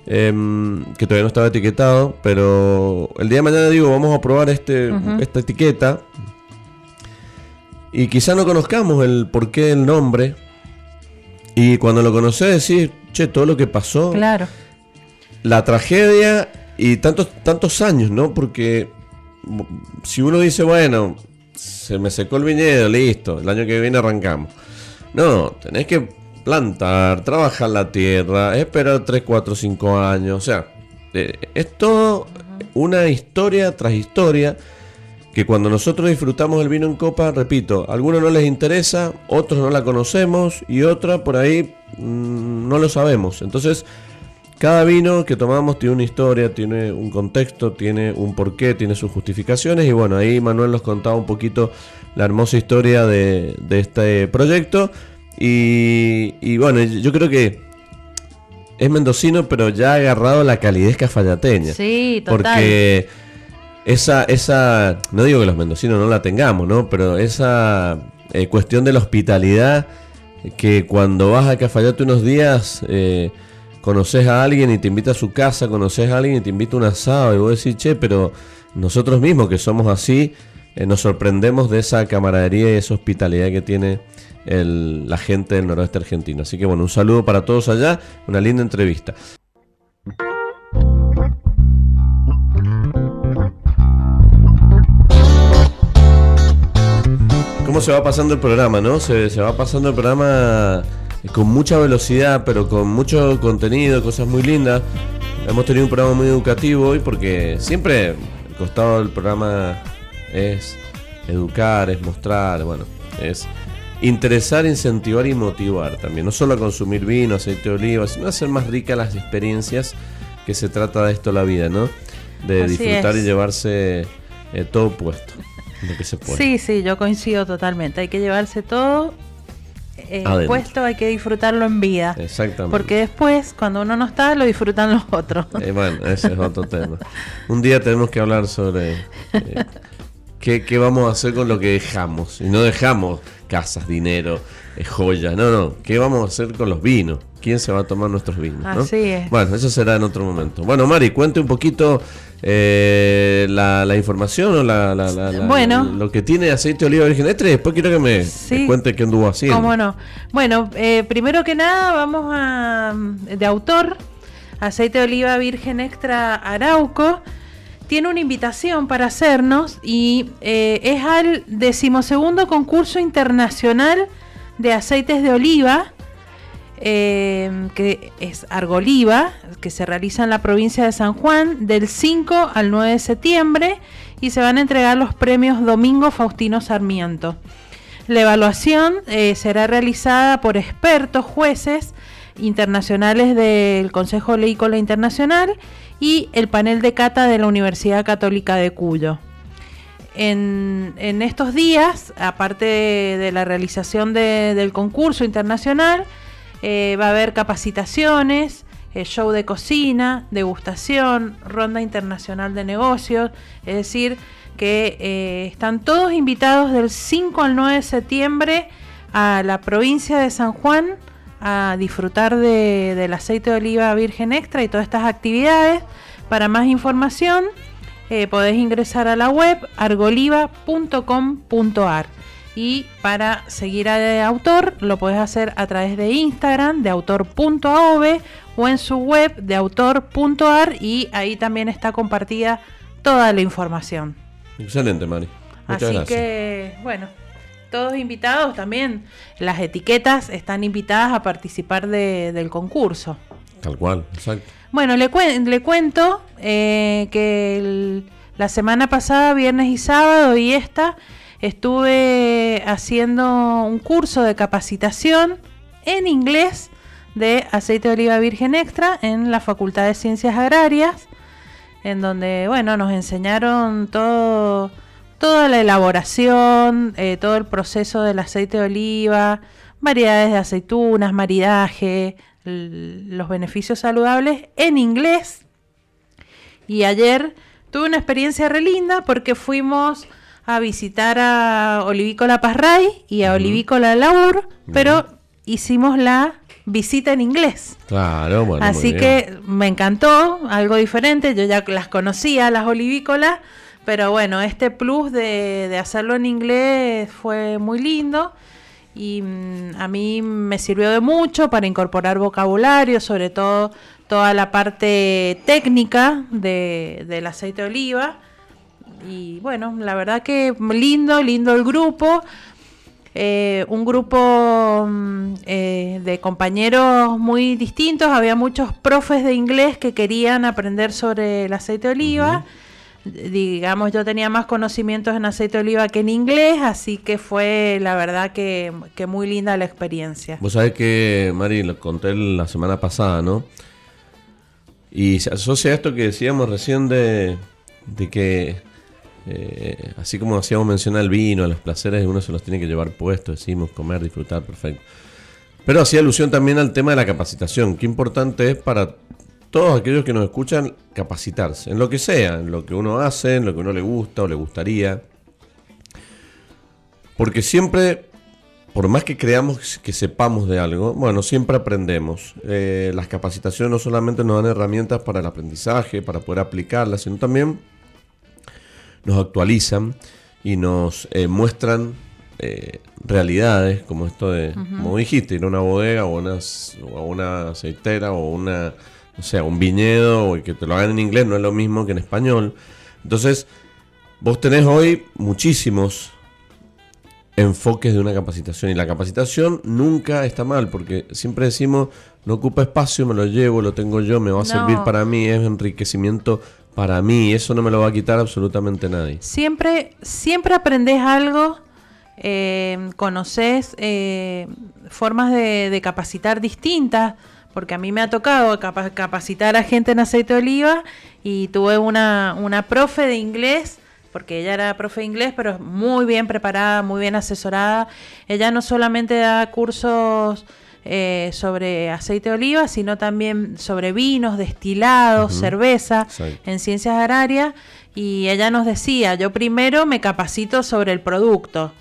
Speaker 1: em, que todavía no estaba etiquetado, pero el día de mañana digo, vamos a probar este, esta etiqueta. Y quizá no conozcamos el porqué del nombre. Y cuando lo conocés decís, che, todo lo que pasó.
Speaker 2: Claro.
Speaker 1: La tragedia y tantos, tantos años, ¿no? Porque si uno dice, bueno, se me secó el viñedo, listo, el año que viene arrancamos. No, tenés que plantar, trabajar la tierra, esperar 3, 4, 5 años. O sea, eh, es todo una historia tras historia que cuando nosotros disfrutamos el vino en copa, repito, a algunos no les interesa, otros no la conocemos y otra por ahí mm, no lo sabemos. Entonces, cada vino que tomamos tiene una historia, tiene un contexto, tiene un porqué, tiene sus justificaciones y bueno, ahí Manuel nos contaba un poquito la hermosa historia de, este proyecto y, bueno, yo creo que es mendocino pero ya ha agarrado la calidez cafallateña.
Speaker 2: Sí, total.
Speaker 1: Porque esa, esa, no digo que los mendocinos no la tengamos, ¿no? Pero esa eh, cuestión de la hospitalidad que cuando vas a Cafayate unos días... Eh, conoces a alguien y te invita a su casa, conoces a alguien y te invita a un asado y vos decís, che, pero nosotros mismos que somos así, eh, nos sorprendemos de esa camaradería y esa hospitalidad que tiene la gente del noroeste argentino. Así que bueno, un saludo para todos allá, una linda entrevista. ¿Cómo se va pasando el programa, no? Se, se va pasando el programa con mucha velocidad, pero con mucho contenido, cosas muy lindas. Hemos tenido un programa muy educativo hoy porque siempre el costado del programa es educar, es mostrar, bueno, es interesar, incentivar y motivar también. No solo a consumir vino, aceite de oliva, sino hacer más ricas las experiencias que se trata de esto la vida, ¿no? De disfrutar y llevarse eh, todo puesto. Lo que se puede.
Speaker 2: Sí, sí, yo coincido totalmente. Hay que llevarse todo eh, puesto hay que disfrutarlo en vida.
Speaker 1: Exactamente.
Speaker 2: Porque después, cuando uno no está, lo disfrutan los otros.
Speaker 1: Eh, bueno, ese es otro tema. Un día tenemos que hablar sobre eh, [LAUGHS] qué, vamos a hacer con lo que dejamos. Y no dejamos casas, dinero, joyas. No, no. ¿Qué vamos a hacer con los vinos? ¿Quién se va a tomar nuestros vinos?
Speaker 2: Así es.
Speaker 1: Bueno, eso será en otro momento. Bueno, Mari, cuente un poquito eh, la, información o la,
Speaker 2: bueno,
Speaker 1: lo que tiene aceite de oliva virgen extra y después quiero que me, cuente qué anduvo haciendo.
Speaker 2: ¿Cómo no? Bueno, eh, primero que nada vamos a de autor aceite de oliva virgen extra Arauco tiene una invitación para hacernos y eh, es al decimosegundo concurso internacional de aceites de oliva Em, que es Argoliva, que se realiza en la provincia de San Juan del 5 al 9 de septiembre y se van a entregar los premios Domingo Faustino Sarmiento. La evaluación eh, será realizada por expertos jueces internacionales del Consejo Leícola Internacional y el panel de cata de la Universidad Católica de Cuyo. En, estos días, aparte de, la realización del concurso internacional, eh, va a haber capacitaciones, eh, show de cocina, degustación, ronda internacional de negocios, es decir, que eh, están todos invitados del 5 al 9 de septiembre a la provincia de San Juan a disfrutar del aceite de oliva virgen extra y todas estas actividades. Para más información podés ingresar a la web argoliva.com.ar. Y para seguir a autor lo puedes hacer a través de Instagram de autor.av o en su web de autor.ar y ahí también está compartida toda la información.
Speaker 1: Excelente, Mari.
Speaker 2: Así que, bueno, todos invitados también. Las etiquetas están invitadas a participar del concurso.
Speaker 1: Tal cual, exacto.
Speaker 2: Bueno, le, le cuento eh, que la semana pasada, viernes y sábado, y esta estuve haciendo un curso de capacitación en inglés de aceite de oliva virgen extra en la Facultad de Ciencias Agrarias, en donde, bueno, nos enseñaron todo, toda la elaboración, eh, todo el proceso del aceite de oliva, variedades de aceitunas, maridaje, los beneficios saludables en inglés. Y ayer tuve una experiencia re linda porque fuimos a visitar a Olivícola Parray y a Olivícola Laur, pero hicimos la visita en inglés.
Speaker 1: Claro, bueno.
Speaker 2: Así que me encantó, algo diferente. Yo ya las conocía, las olivícolas, pero bueno, este plus de, de hacerlo en inglés fue muy lindo y mm, a mí me sirvió de mucho para incorporar vocabulario, sobre todo toda la parte técnica de, del aceite de oliva. Y bueno, la verdad que lindo, lindo el grupo. Eh, un grupo mm, eh, de compañeros muy distintos. Había muchos profes de inglés que querían aprender sobre el aceite de oliva. Digamos, yo tenía más conocimientos en aceite de oliva que en inglés, así que fue la verdad que, muy linda la experiencia.
Speaker 1: Vos sabés que, Mari, lo conté la semana pasada, ¿no? Y se asocia a esto que decíamos recién de, de que, eh, así como hacíamos mencionar el vino, los placeres, uno se los tiene que llevar puestos, decimos, comer, disfrutar, perfecto. Pero hacía alusión también al tema de la capacitación. Qué importante es para todos aquellos que nos escuchan capacitarse, en lo que sea, en lo que uno hace, en lo que uno le gusta o le gustaría. Porque siempre, por más que creamos que sepamos de algo, bueno, siempre aprendemos. Eh, las capacitaciones no solamente nos dan herramientas para el aprendizaje, para poder aplicarlas, sino también nos actualizan y nos eh, muestran eh, realidades, como esto de, como dijiste, ir a una bodega o, unas, o a una aceitera o una o sea, un viñedo o que te lo hagan en inglés no es lo mismo que en español. Entonces, vos tenés hoy muchísimos enfoques de una capacitación y la capacitación nunca está mal porque siempre decimos no ocupa espacio, me lo llevo, lo tengo yo, me va a servir para mí, es enriquecimiento para mí, eso no me lo va a quitar absolutamente nadie.
Speaker 2: Siempre, siempre aprendes algo, eh, conoces eh, formas de, de capacitar distintas porque a mí me ha tocado capacitar a gente en aceite de oliva y tuve una, una profe de inglés, porque ella era profe de inglés, pero muy bien preparada, muy bien asesorada. Ella no solamente da cursos eh, sobre aceite de oliva, sino también sobre vinos, destilados, cerveza, en ciencias agrarias. Y ella nos decía, yo primero me capacito sobre el producto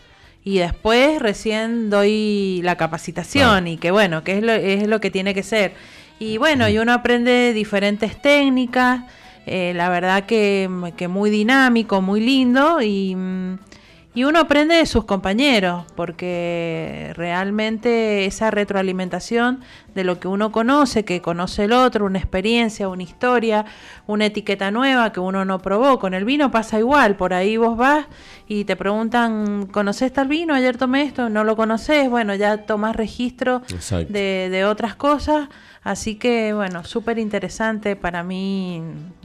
Speaker 2: y después recién doy la capacitación y que bueno, que es lo, es lo que tiene que ser. Y bueno, y uno aprende diferentes técnicas, eh, la verdad que, que, muy dinámico, muy lindo y, mm, y uno aprende de sus compañeros, porque realmente esa retroalimentación de lo que uno conoce, que conoce el otro, una experiencia, una historia, una etiqueta nueva que uno no probó. Con el vino pasa igual, por ahí vos vas y te preguntan, ¿conoces tal vino? Ayer tomé esto, no lo conoces, bueno, ya tomás registro de, de, otras cosas. Así que, bueno, súper interesante para mí,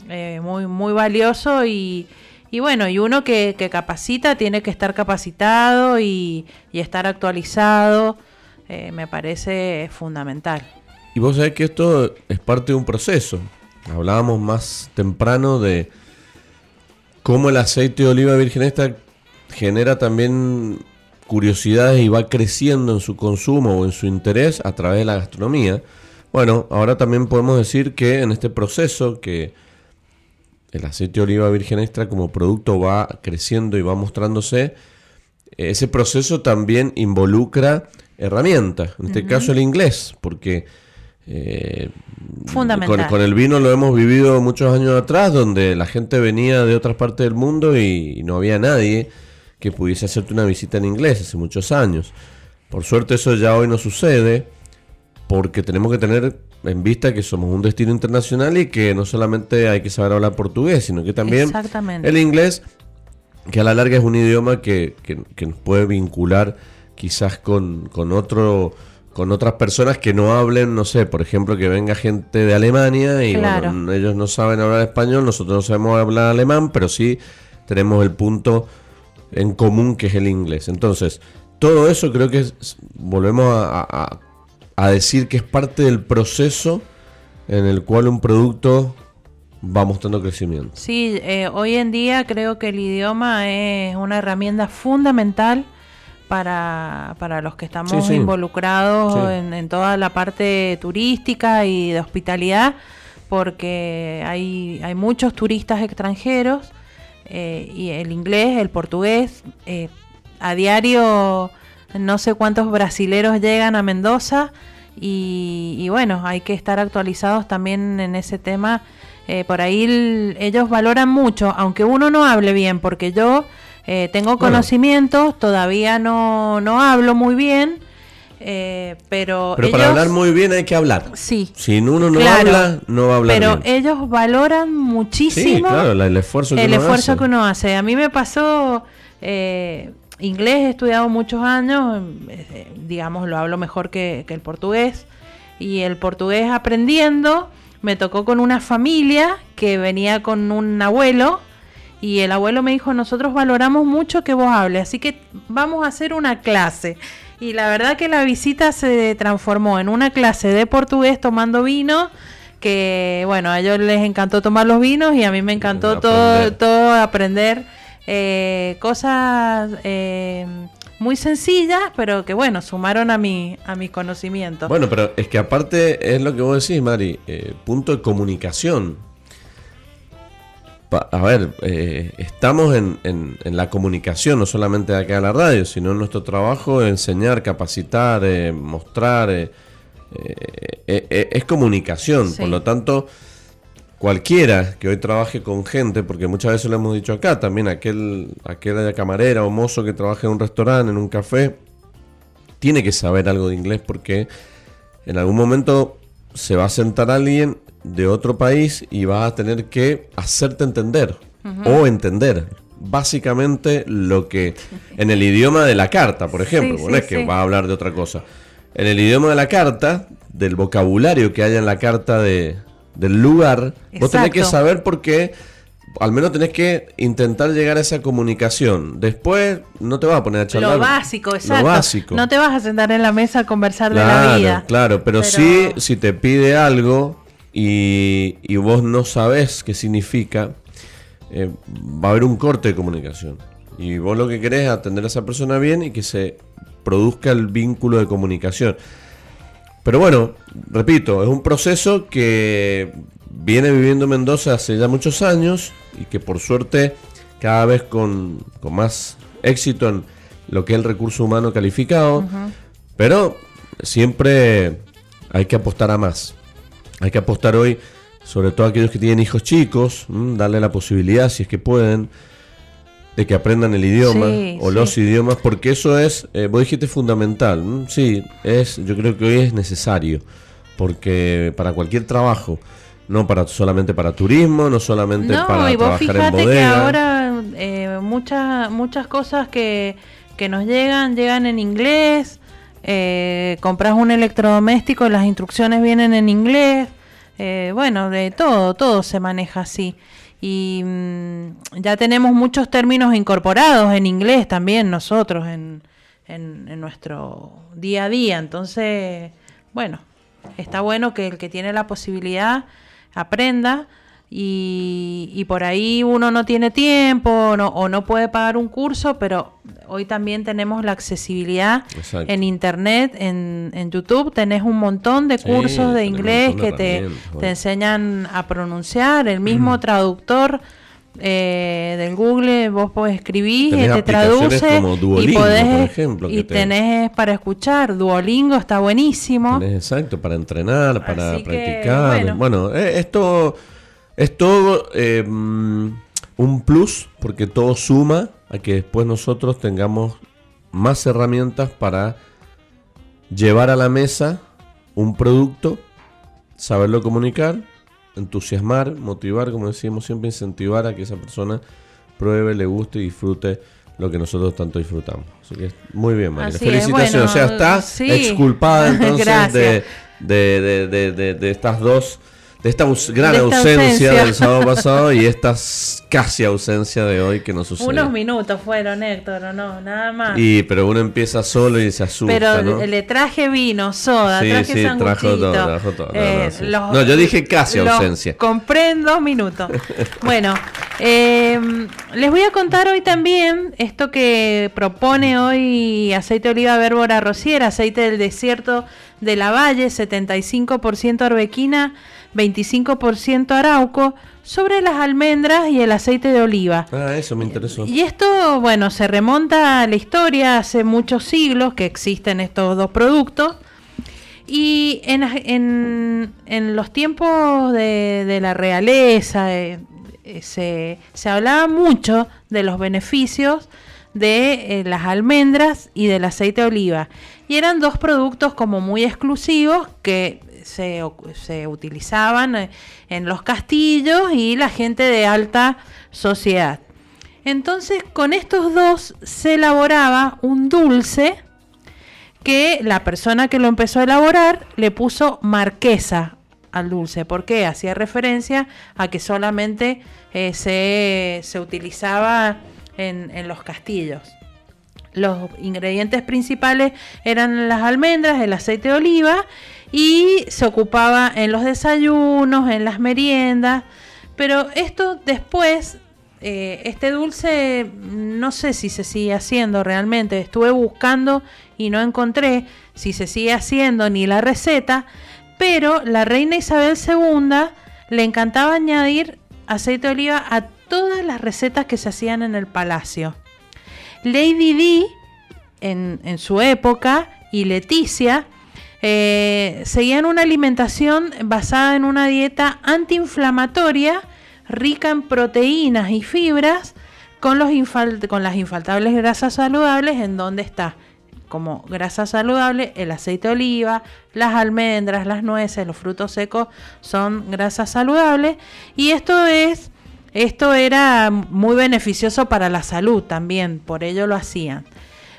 Speaker 2: eh, muy, muy valioso y y bueno, y uno que, capacita tiene que estar capacitado y, estar actualizado, eh, me parece fundamental.
Speaker 1: Y vos sabés que esto es parte de un proceso. Hablábamos más temprano de cómo el aceite de oliva virgen esta genera también curiosidades y va creciendo en su consumo o en su interés a través de la gastronomía. Bueno, ahora también podemos decir que en este proceso que el aceite de oliva virgen extra como producto va creciendo y va mostrándose, ese proceso también involucra herramientas, en este caso el inglés, porque
Speaker 2: eh,
Speaker 1: con, el vino lo hemos vivido muchos años atrás, donde la gente venía de otras partes del mundo y, no había nadie que pudiese hacerte una visita en inglés hace muchos años. Por suerte eso ya hoy no sucede, porque tenemos que tener en vista que somos un destino internacional y que no solamente hay que saber hablar portugués, sino que también el inglés, que a la larga es un idioma que, que, nos puede vincular quizás con, con otro con otras personas que no hablen, no sé, por ejemplo, que venga gente de Alemania y ellos no saben hablar español, nosotros no sabemos hablar alemán, pero sí tenemos el punto en común que es el inglés. Entonces, todo eso creo que volvemos a, a decir que es parte del proceso en el cual un producto va mostrando crecimiento.
Speaker 2: Sí, eh, hoy en día creo que el idioma es una herramienta fundamental para, para los que estamos involucrados En, en, toda la parte turística y de hospitalidad, porque hay, hay muchos turistas extranjeros eh, y el inglés, el portugués, eh, a diario no sé cuántos brasileros llegan a Mendoza y, bueno, hay que estar actualizados también en ese tema. Eh, por ahí ellos valoran mucho, aunque uno no hable bien, porque yo tengo conocimientos, todavía no, no hablo muy bien, eh, pero
Speaker 1: pero para hablar muy bien hay que hablar.
Speaker 2: Sí.
Speaker 1: Si uno no habla, no va a hablar
Speaker 2: Pero ellos valoran muchísimo
Speaker 1: el esfuerzo, que,
Speaker 2: el
Speaker 1: uno
Speaker 2: esfuerzo
Speaker 1: hace.
Speaker 2: que uno hace. A mí me pasó, eh, inglés he estudiado muchos años, eh, digamos, lo hablo mejor que, que el portugués. Y el portugués aprendiendo, me tocó con una familia que venía con un abuelo. Y el abuelo me dijo, nosotros valoramos mucho que vos hables, así que vamos a hacer una clase. Y la verdad que la visita se transformó en una clase de portugués tomando vino, que bueno, a ellos les encantó tomar los vinos y a mí me encantó todo, todo aprender eh, cosas eh, muy sencillas, pero que bueno, sumaron a mi, a mi conocimiento.
Speaker 1: Bueno, pero es que aparte es lo que vos decís, Mari, eh, punto de comunicación a ver, eh, estamos en, en, la comunicación, no solamente de acá en la radio, sino en nuestro trabajo de enseñar, capacitar, eh, mostrar. Es comunicación, por lo tanto, cualquiera que hoy trabaje con gente, porque muchas veces lo hemos dicho acá, también aquel, aquel camarera o mozo que trabaja en un restaurante, en un café, tiene que saber algo de inglés porque en algún momento se va a sentar alguien de otro país y vas a tener que hacerte entender o entender básicamente lo que en el idioma de la carta, por ejemplo, no es que va a hablar de otra cosa. En el idioma de la carta, del vocabulario que haya en la carta de, del lugar, vos tenés que saber por qué al menos tenés que intentar llegar a esa comunicación. Después no te vas a poner a charlar.
Speaker 2: Lo básico, exacto. Lo básico. No te vas a sentar en la mesa a conversar de la vida.
Speaker 1: Claro, pero, pero... sí, si te pide algo, y, vos no sabés qué significa, eh, va a haber un corte de comunicación. Y vos lo que querés es atender a esa persona bien y que se produzca el vínculo de comunicación. Pero bueno, repito, es un proceso que viene viviendo Mendoza hace ya muchos años y que por suerte cada vez con, más éxito en lo que es el recurso humano calificado, pero siempre hay que apostar a más. Hay que apostar hoy, sobre todo a aquellos que tienen hijos chicos, darle la posibilidad, si es que pueden, de que aprendan el idioma o los idiomas, porque eso es, eh, vos dijiste fundamental, sí, es, yo creo que hoy es necesario, porque para cualquier trabajo, no para solamente para turismo, no solamente para
Speaker 2: y
Speaker 1: vos
Speaker 2: trabajar
Speaker 1: en bodega.
Speaker 2: que ahora eh, muchas muchas cosas que, que nos llegan llegan en inglés eh, compras un electrodoméstico, las instrucciones vienen en inglés, eh, bueno, de todo, todo se maneja así. Y mm, ya tenemos muchos términos incorporados en inglés también nosotros en, en, nuestro día a día. Entonces, bueno, está bueno que el que tiene la posibilidad aprenda. Y, y, por ahí uno no tiene tiempo o no puede pagar un curso, pero hoy también tenemos la accesibilidad en internet, en, en, YouTube tenés un montón de cursos de inglés que te, te, enseñan a pronunciar, el mismo traductor eh, del Google vos podés escribir te traduce y podés y tenés para escuchar. Duolingo está buenísimo.
Speaker 1: Exacto para entrenar para practicar bueno, eh, esto es todo eh, un plus porque todo suma a que después nosotros tengamos más herramientas para llevar a la mesa un producto, saberlo comunicar, entusiasmar, motivar, como decíamos siempre, incentivar a que esa persona pruebe, le guste y disfrute lo que nosotros tanto disfrutamos. Así que muy bien, María. Felicitaciones. o sea, está exculpada [LAUGHS] entonces de, de, de, de estas dos de esta gran ausencia, del [LAUGHS] sábado pasado y esta casi ausencia de hoy que nos sucede.
Speaker 2: Unos minutos fueron, Héctor, o no, nada más.
Speaker 1: Y pero uno empieza solo y se asusta,
Speaker 2: Pero le traje vino, soda,
Speaker 1: sí,
Speaker 2: traje
Speaker 1: sí, trajo todo, trajo todo.
Speaker 2: Eh,
Speaker 1: no, yo dije casi ausencia.
Speaker 2: Compré en dos minutos. [LAUGHS] bueno, eh, les voy a contar hoy también esto que propone hoy Aceite de Oliva Bérbora Rociera, aceite del desierto de la Valle, 75% arbequina, 25% arauco, sobre las almendras y el aceite de oliva.
Speaker 1: Ah, eso me interesó.
Speaker 2: Y esto, bueno, se remonta a la historia, hace muchos siglos que existen estos dos productos. Y en, en, los tiempos de, la realeza eh, eh, se, se, hablaba mucho de los beneficios de eh, las almendras y del aceite de oliva. Y eran dos productos como muy exclusivos que se, se utilizaban en los castillos y la gente de alta sociedad. Entonces con estos dos se elaboraba un dulce que la persona que lo empezó a elaborar le puso marquesa al dulce, porque hacía referencia a que solamente eh, se, utilizaba en, en los castillos. Los ingredientes principales eran las almendras, el aceite de oliva y se ocupaba en los desayunos, en las meriendas, pero esto después eh, este dulce no sé si se sigue haciendo realmente. Estuve buscando y no encontré si se sigue haciendo ni la receta, pero la reina Isabel II le encantaba añadir aceite de oliva a todas las recetas que se hacían en el palacio. Lady Di, en, su época, y Leticia, eh, seguían una alimentación basada en una dieta antiinflamatoria rica en proteínas y fibras con, las infaltables grasas saludables en donde está como grasa saludable el aceite de oliva, las almendras, las nueces, los frutos secos son grasas saludables y esto es esto era muy beneficioso para la salud también, por ello lo hacían.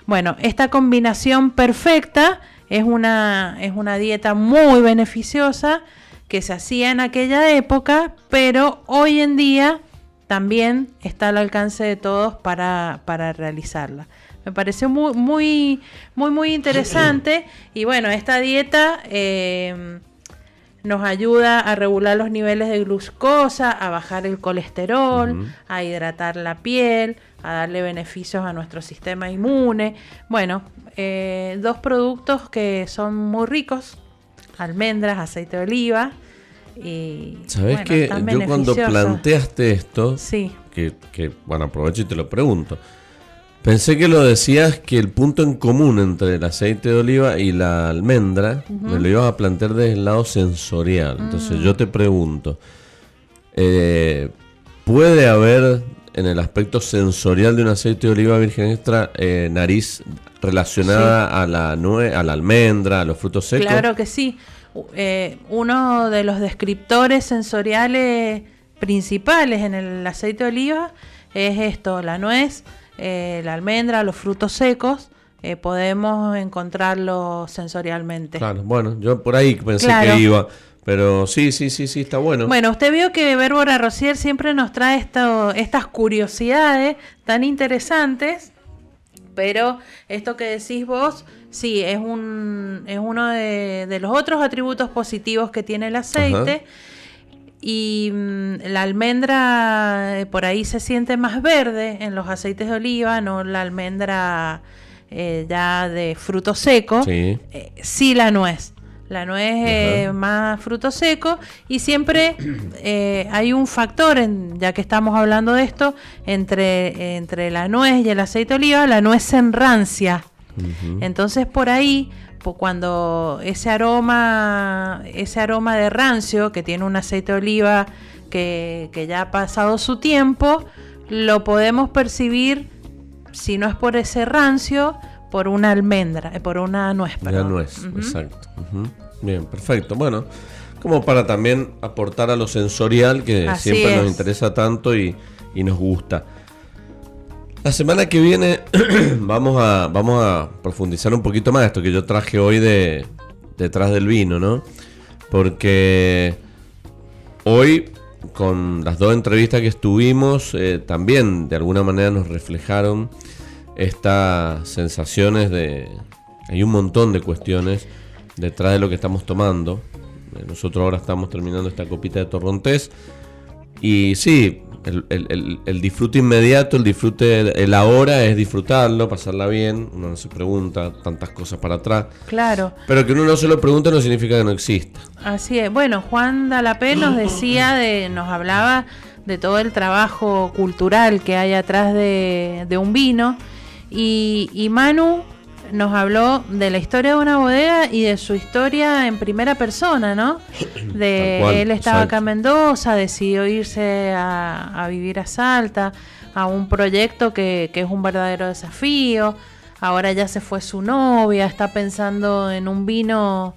Speaker 2: Bueno, esta combinación perfecta es una, es una dieta muy beneficiosa que se hacía en aquella época, pero hoy en día también está al alcance de todos para, realizarla. Me pareció muy, muy, muy, muy interesante. Y bueno, esta dieta eh, nos ayuda a regular los niveles de glucosa, a bajar el colesterol, a hidratar la piel, a darle beneficios a nuestro sistema inmune. Bueno, eh, dos productos que son muy ricos almendras, aceite de oliva. Y,
Speaker 1: ¿Sabes que Yo cuando planteaste esto, que, que, bueno, aprovecho y te lo pregunto. Pensé que lo decías que el punto en común entre el aceite de oliva y la almendra me lo ibas a plantear desde el lado sensorial. Entonces yo mm. te pregunto, eh, ¿puede haber en el aspecto sensorial de un aceite de oliva virgen extra eh, nariz relacionada a, la nue a la almendra, a los frutos secos?
Speaker 2: Claro que sí. Eh, uno de los descriptores sensoriales principales en el aceite de oliva es esto, la nuez, eh, la almendra, los frutos secos. podemos encontrarlo sensorialmente.
Speaker 1: Claro, bueno, yo por ahí pensé que iba. Pero sí, sí, sí, sí, está bueno.
Speaker 2: Bueno, usted vio que Bérbora Rosier siempre nos trae esto, estas curiosidades tan interesantes pero esto que decís vos, sí, es, un, es uno de, los otros atributos positivos que tiene el aceite. Y mm, la almendra eh, por ahí se siente más verde en los aceites de oliva, no la almendra eh, ya de fruto seco. Sí. Eh, sí la nuez. La nuez es más fruto seco y siempre [CLEARS THROAT] eh, hay un factor, en, ya que estamos hablando de esto, entre, entre la nuez y el aceite de oliva, la nuez se enrancia. Entonces por ahí, cuando ese aroma, ese aroma de rancio que tiene un aceite de oliva que, que ya ha pasado su tiempo, lo podemos percibir, si no es por ese rancio, por una almendra, eh, por una nuez.
Speaker 1: Una nuez, exacto. Bien, perfecto. Bueno, como para también aportar a lo sensorial que siempre nos interesa tanto y, nos gusta. La semana que viene [CLEARS THROAT] vamos a, vamos a profundizar un poquito más esto que yo traje hoy de detrás del vino, ¿no? Porque hoy con las dos entrevistas que estuvimos eh, también de alguna manera nos reflejaron estas sensaciones de... Hay un montón de cuestiones detrás de lo que estamos tomando. Eh, nosotros ahora estamos terminando esta copita de torrontés. Y sí, el, disfrute inmediato, el disfrute, el ahora es disfrutarlo, pasarla bien, uno no se pregunta tantas cosas para atrás.
Speaker 2: Claro.
Speaker 1: Pero que uno no se lo pregunte no significa que no exista.
Speaker 2: Así es. Bueno, Juan Dalapé nos decía, de, nos hablaba de todo el trabajo cultural que hay atrás de, un vino. Y, y Manu nos habló de la historia de una bodega y de su historia en primera persona, ¿no? De él estaba acá en Mendoza, decidió irse a, vivir a Salta, a un proyecto que, es un verdadero desafío. Ahora ya se fue su novia, está pensando en un vino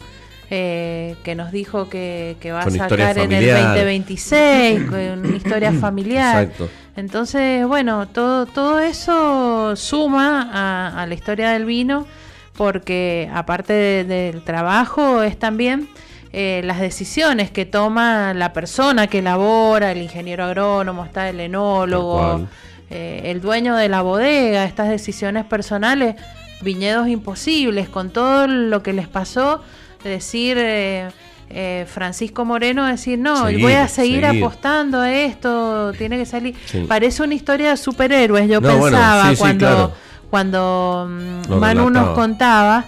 Speaker 2: eh, que nos dijo que, va a sacar en el 2026, una historia [CLEARS THROAT] familiar. Exacto. Entonces, bueno, todo, todo eso suma a, la historia del vino porque aparte del trabajo es también eh, las decisiones que toma la persona que elabora, el ingeniero agrónomo, está el enólogo, eh, el dueño de la bodega, estas decisiones personales, viñedos imposibles, con todo lo que les pasó, decir... Eh, eh, Francisco Moreno decir, no, voy a seguir, apostando a esto, tiene que salir. Parece una historia de superhéroes, yo pensaba cuando, cuando mm, Manu nos contaba.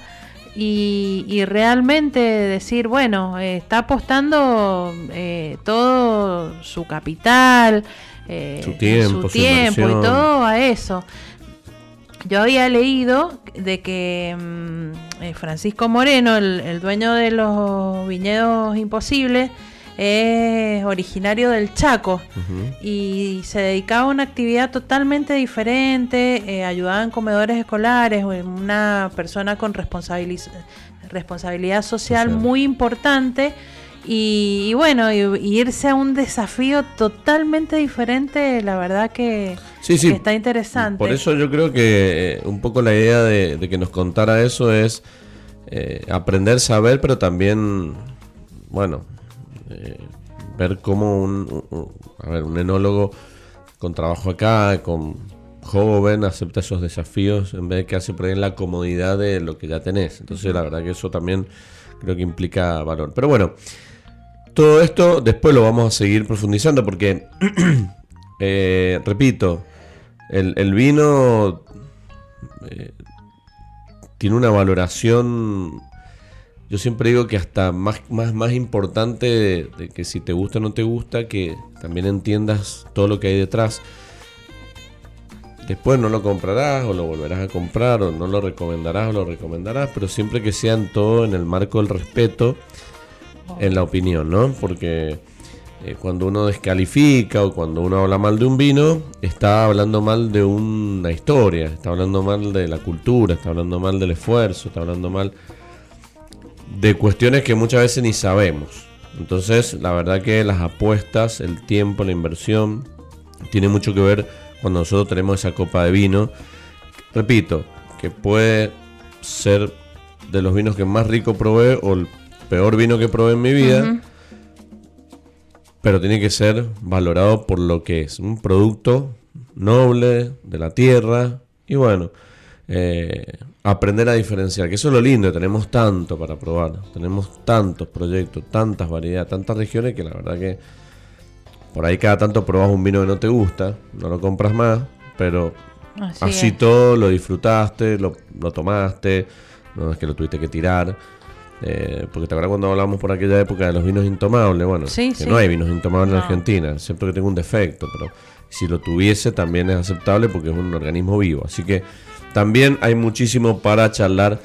Speaker 2: Y, realmente decir, bueno, eh, está apostando eh, todo su capital,
Speaker 1: su tiempo,
Speaker 2: su tiempo y todo a eso. Yo había leído de que mm, eh, Francisco Moreno, el, dueño de los viñedos imposibles, es originario del Chaco. Y se dedicaba a una actividad totalmente diferente, eh, ayudaba en comedores escolares, una persona con responsabilidad social. muy importante y, bueno, irse a un desafío totalmente diferente, la verdad que, está interesante.
Speaker 1: Por eso yo creo que eh, un poco la idea de, que nos contara eso es eh, aprender, saber, pero también, bueno, eh, ver cómo un, a ver, un enólogo con trabajo acá, con joven, acepta esos desafíos en vez de quedarse por ahí en la comodidad de lo que ya tenés. Entonces, la verdad que eso también creo que implica valor. Pero bueno. Todo esto después lo vamos a seguir profundizando porque, [CLEARS THROAT] eh, repito, el, vino eh, tiene una valoración, yo siempre digo que hasta más, más, más importante de, que si te gusta o no te gusta, que también entiendas todo lo que hay detrás. Después no lo comprarás o lo volverás a comprar o no lo recomendarás o lo recomendarás, pero siempre que sean todo en el marco del respeto en la opinión, ¿no? Porque eh, cuando uno descalifica o cuando uno habla mal de un vino, está hablando mal de una historia, está hablando mal de la cultura, está hablando mal del esfuerzo, está hablando mal de cuestiones que muchas veces ni sabemos. Entonces, la verdad que las apuestas, el tiempo, la inversión, tiene mucho que ver cuando nosotros tenemos esa copa de vino. Repito, que puede ser de los vinos que más rico probé o el peor vino que probé en mi vida. Pero tiene que ser valorado por lo que es. Un producto noble, de la tierra. Y bueno, eh, aprender a diferenciar. Que eso es lo lindo. Tenemos tanto para probar. Tenemos tantos proyectos, tantas variedades, tantas regiones que la verdad que por ahí cada tanto probas un vino que no te gusta. No lo compras más. Pero así, todo lo disfrutaste, lo, lo tomaste. No es que lo tuviste que tirar. Eh, porque te acuerdas cuando hablamos por aquella época de los vinos intomables, bueno, que no hay vinos intomables en Argentina, excepto que tenga un defecto, pero si lo tuviese también es aceptable porque es un organismo vivo. Así que también hay muchísimo para charlar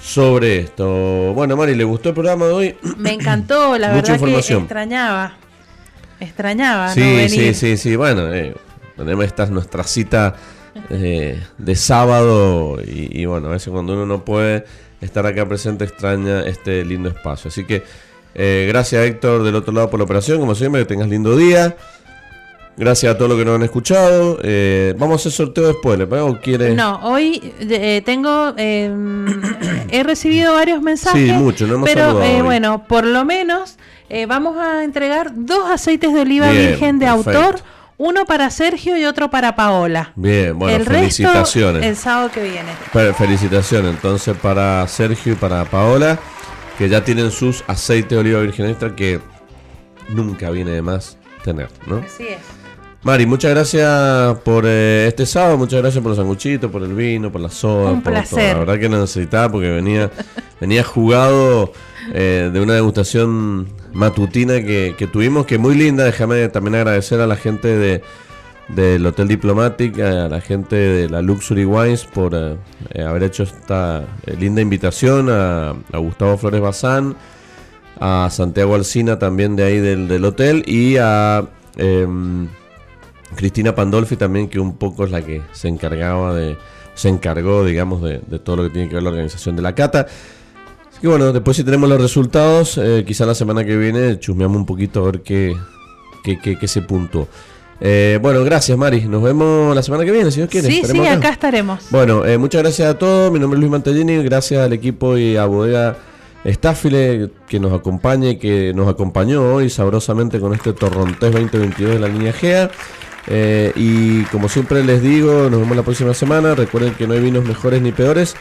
Speaker 1: sobre esto. Bueno, Mari, ¿le gustó el programa de hoy?
Speaker 2: Me encantó, la [CLEARS THROAT] verdad que extrañaba. Extrañaba,
Speaker 1: sí, ¿no? Sí, sí, sí, bueno, eh, esta es nuestra cita eh, de sábado y, y bueno, a veces cuando uno no puede estar acá presente extraña este lindo espacio. Así que eh, gracias Héctor del otro lado por la operación, como siempre, que tengas lindo día. Gracias a todos los que nos han escuchado. Eh, vamos a hacer sorteo después, ¿le o quiere?
Speaker 2: No, hoy eh, tengo. [COUGHS] he recibido varios mensajes.
Speaker 1: Sí, mucho, no hemos
Speaker 2: Pero bueno, por lo menos vamos a entregar dos aceites de oliva virgen de autor uno para Sergio y otro para Paola.
Speaker 1: Bien, bueno, felicitaciones.
Speaker 2: el sábado que viene.
Speaker 1: felicitaciones entonces para Sergio y para Paola, que ya tienen sus aceites de oliva virgen extra que nunca viene de más tener, ¿no?
Speaker 2: Así es.
Speaker 1: Mari, muchas gracias por eh, este sábado, muchas gracias por los sanguchitos, por el vino, por la soda.
Speaker 2: Un
Speaker 1: por
Speaker 2: placer.
Speaker 1: todo. La verdad que lo necesitaba porque venía, [LAUGHS] venía jugado eh, de una degustación matutina que, que tuvimos, que muy linda. Déjame también agradecer a la gente de del Hotel Diplomatic, a la gente de la Luxury Wines por eh, eh, haber hecho esta eh, linda invitación, a, a Gustavo Flores Bazán, a Santiago Alcina también de ahí del, del hotel y a em, Cristina Pandolfi también que un poco es la que se encargaba de, se encargó digamos de, de todo lo que tiene que ver la organización de la cata. Que bueno, después si tenemos los resultados, eh, quizá la semana que viene chusmeamos un poquito a ver qué, qué, qué, qué se puntuó. Eh, bueno, gracias Mari, nos vemos la semana que viene si Dios quiere.
Speaker 2: Sí, sí, acá estaremos.
Speaker 1: bueno, eh, muchas gracias a todos. Mi nombre es Luis Mantellini. Gracias al equipo y a Bodega Staffile que nos acompaña y que nos acompañó hoy sabrosamente con este Torrontés 2022 de la línea GEA. Eh, y como siempre les digo, nos vemos la próxima semana. Recuerden que no hay vinos mejores ni peores,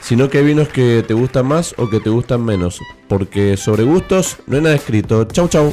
Speaker 1: sino que hay vinos que te gustan más o que te gustan menos. Porque sobre gustos no hay nada escrito. Chau, chau.